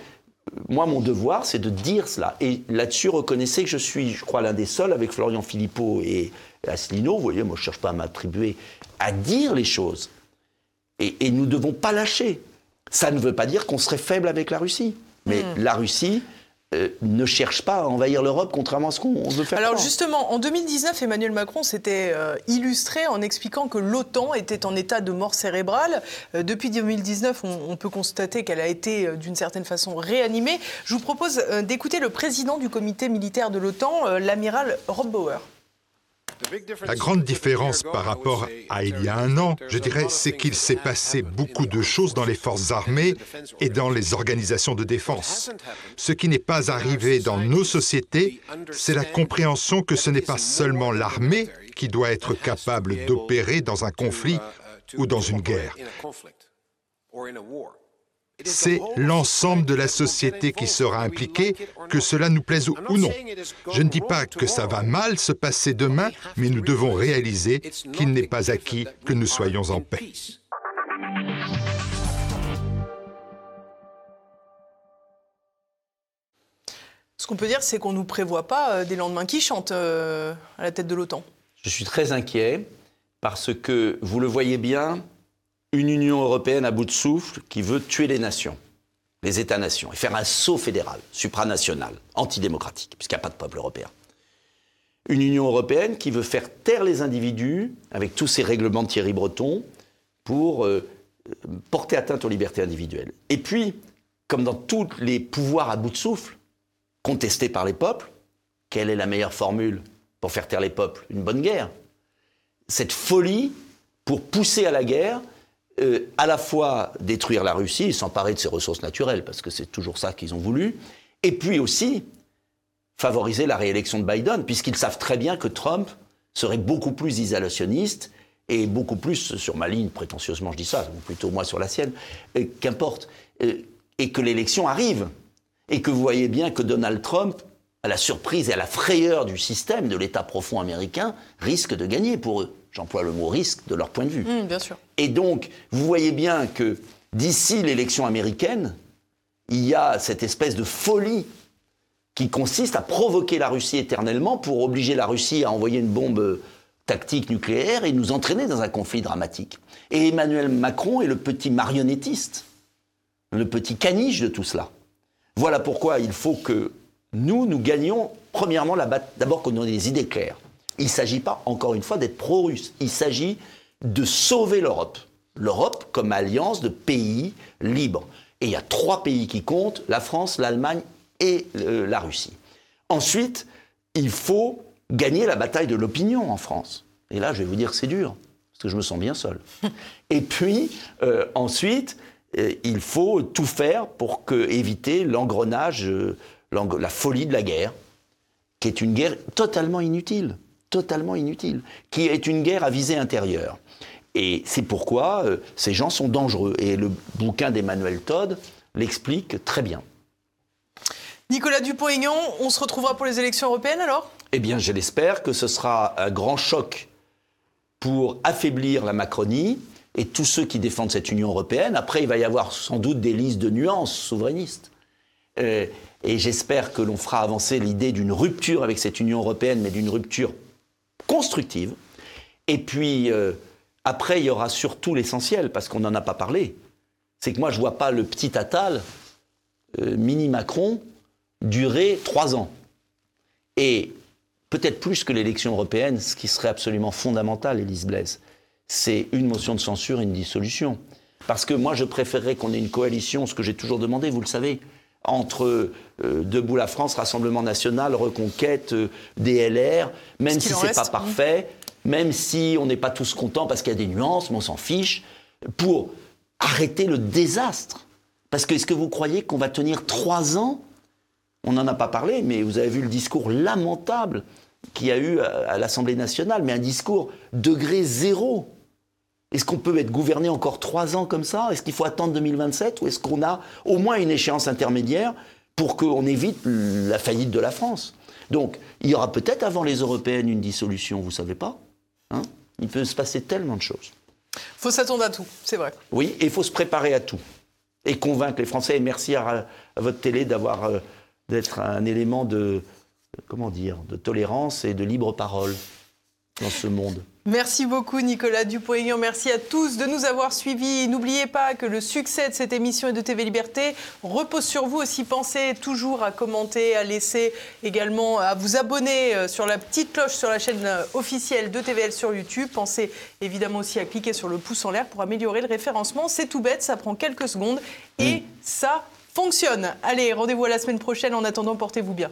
moi, mon devoir, c'est de dire cela. Et là-dessus, reconnaissez que je suis, je crois, l'un des seuls, avec Florian Philippot et Asselineau, vous voyez, moi, je ne cherche pas à m'attribuer, à dire les choses. Et, et nous ne devons pas lâcher. Ça ne veut pas dire qu'on serait faible avec la Russie. Mais hmm. la Russie, euh, ne cherche pas à envahir l'Europe, contrairement à ce qu'on veut faire. Alors justement, en 2019, Emmanuel Macron s'était euh, illustré en expliquant que l'OTAN était en état de mort cérébrale. Euh, depuis 2019, on, peut constater qu'elle a été d'une certaine façon réanimée. Je vous propose d'écouter le président du comité militaire de l'OTAN, l'amiral Rob Bauer. La grande différence par rapport à il y a un an, je dirais, c'est qu'il s'est passé beaucoup de choses dans les forces armées et dans les organisations de défense. Ce qui n'est pas arrivé dans nos sociétés, c'est la compréhension que ce n'est pas seulement l'armée qui doit être capable d'opérer dans un conflit ou dans une guerre c'est l'ensemble de la société qui sera impliquée, que cela nous plaise ou non. Je ne dis pas que ça va mal se passer demain, mais nous devons réaliser qu'il n'est pas acquis que nous soyons en paix. Ce qu'on peut dire, c'est qu'on ne nous prévoit pas euh, des lendemains qui chantent euh, à la tête de l'OTAN. Je suis très inquiet parce que, vous le voyez bien, une Union européenne à bout de souffle qui veut tuer les nations, les États-nations, et faire un saut fédéral, supranational, antidémocratique, puisqu'il n'y a pas de peuple européen. Une Union européenne qui veut faire taire les individus avec tous ces règlements de Thierry Breton pour euh, porter atteinte aux libertés individuelles. Et puis, comme dans tous les pouvoirs à bout de souffle, contestés par les peuples, quelle est la meilleure formule pour faire taire les peuples? Une bonne guerre. Cette folie pour pousser à la guerre, euh, à la fois détruire la Russie s'emparer de ses ressources naturelles, parce que c'est toujours ça qu'ils ont voulu, et puis aussi favoriser la réélection de Biden, puisqu'ils savent très bien que Trump serait beaucoup plus isolationniste et beaucoup plus sur ma ligne, prétentieusement je dis ça, ou plutôt moi sur la sienne, qu'importe, euh, et que l'élection arrive, et que vous voyez bien que Donald Trump, à la surprise et à la frayeur du système, de l'État profond américain, risque de gagner pour eux j'emploie le mot risque, de leur point de vue. Mmh, bien sûr. Et donc, vous voyez bien que d'ici l'élection américaine, il y a cette espèce de folie qui consiste à provoquer la Russie éternellement pour obliger la Russie à envoyer une bombe tactique nucléaire et nous entraîner dans un conflit dramatique. Et Emmanuel Macron est le petit marionnettiste, le petit caniche de tout cela. Voilà pourquoi il faut que nous, nous gagnions, premièrement, d'abord qu'on ait des idées claires. Il ne s'agit pas, encore une fois, d'être pro-russe. Il s'agit de sauver l'Europe. L'Europe comme alliance de pays libres. Et il y a trois pays qui comptent, la France, l'Allemagne et euh, la Russie. Ensuite, il faut gagner la bataille de l'opinion en France. Et là, je vais vous dire, c'est dur, parce que je me sens bien seul. et puis, euh, ensuite, euh, il faut tout faire pour que, éviter l'engrenage, la folie de la guerre, qui est une guerre totalement inutile totalement inutile, qui est une guerre à visée intérieure. Et c'est pourquoi euh, ces gens sont dangereux. Et le bouquin d'Emmanuel Todd l'explique très bien. Nicolas Dupont-Aignan, on se retrouvera pour les élections européennes alors? Eh bien, je l'espère que ce sera un grand choc pour affaiblir la Macronie et tous ceux qui défendent cette Union européenne. Après, il va y avoir sans doute des listes de nuances souverainistes. Euh, et j'espère que l'on fera avancer l'idée d'une rupture avec cette Union européenne, mais d'une rupture constructive. Et puis, euh, après, il y aura surtout l'essentiel, parce qu'on n'en a pas parlé. C'est que moi, je ne vois pas le petit Attal, euh, mini Macron, durer trois ans. Et peut-être plus que l'élection européenne, ce qui serait absolument fondamental, Elise Blaise, c'est une motion de censure et une dissolution. Parce que moi, je préférerais qu'on ait une coalition, ce que j'ai toujours demandé, vous le savez, entre euh, Debout la France, Rassemblement national, Reconquête, euh, DLR, même si c'est pas parfait, même si on n'est pas tous contents parce qu'il y a des nuances, mais on s'en fiche, pour arrêter le désastre. Parce que est-ce que vous croyez qu'on va tenir trois ans? On n'en a pas parlé, mais vous avez vu le discours lamentable qu'il y a eu à l'Assemblée nationale, mais un discours degré zéro. Est-ce qu'on peut être gouverné encore trois ans comme ça? Est-ce qu'il faut attendre 2027 Ou est-ce qu'on a au moins une échéance intermédiaire pour qu'on évite la faillite de la France? Donc, il y aura peut-être avant les européennes une dissolution, vous savez pas hein? Il peut se passer tellement de choses. Il faut s'attendre à tout, c'est vrai. Oui, et il faut se préparer à tout. Et convaincre les Français. Et merci à, votre télé d'avoir euh, d'être un élément de comment dire de tolérance et de libre parole dans ce monde. Merci beaucoup Nicolas Dupont-Aignan. Merci à tous de nous avoir suivis. N'oubliez pas que le succès de cette émission et de TV Liberté repose sur vous aussi. Pensez toujours à commenter, à laisser également, à vous abonner euh, sur la petite cloche sur la chaîne euh, officielle de TVL sur YouTube. Pensez évidemment aussi à cliquer sur le pouce en l'air pour améliorer le référencement. C'est tout bête, ça prend quelques secondes et ça fonctionne. Allez, rendez-vous à la semaine prochaine. En attendant, portez-vous bien.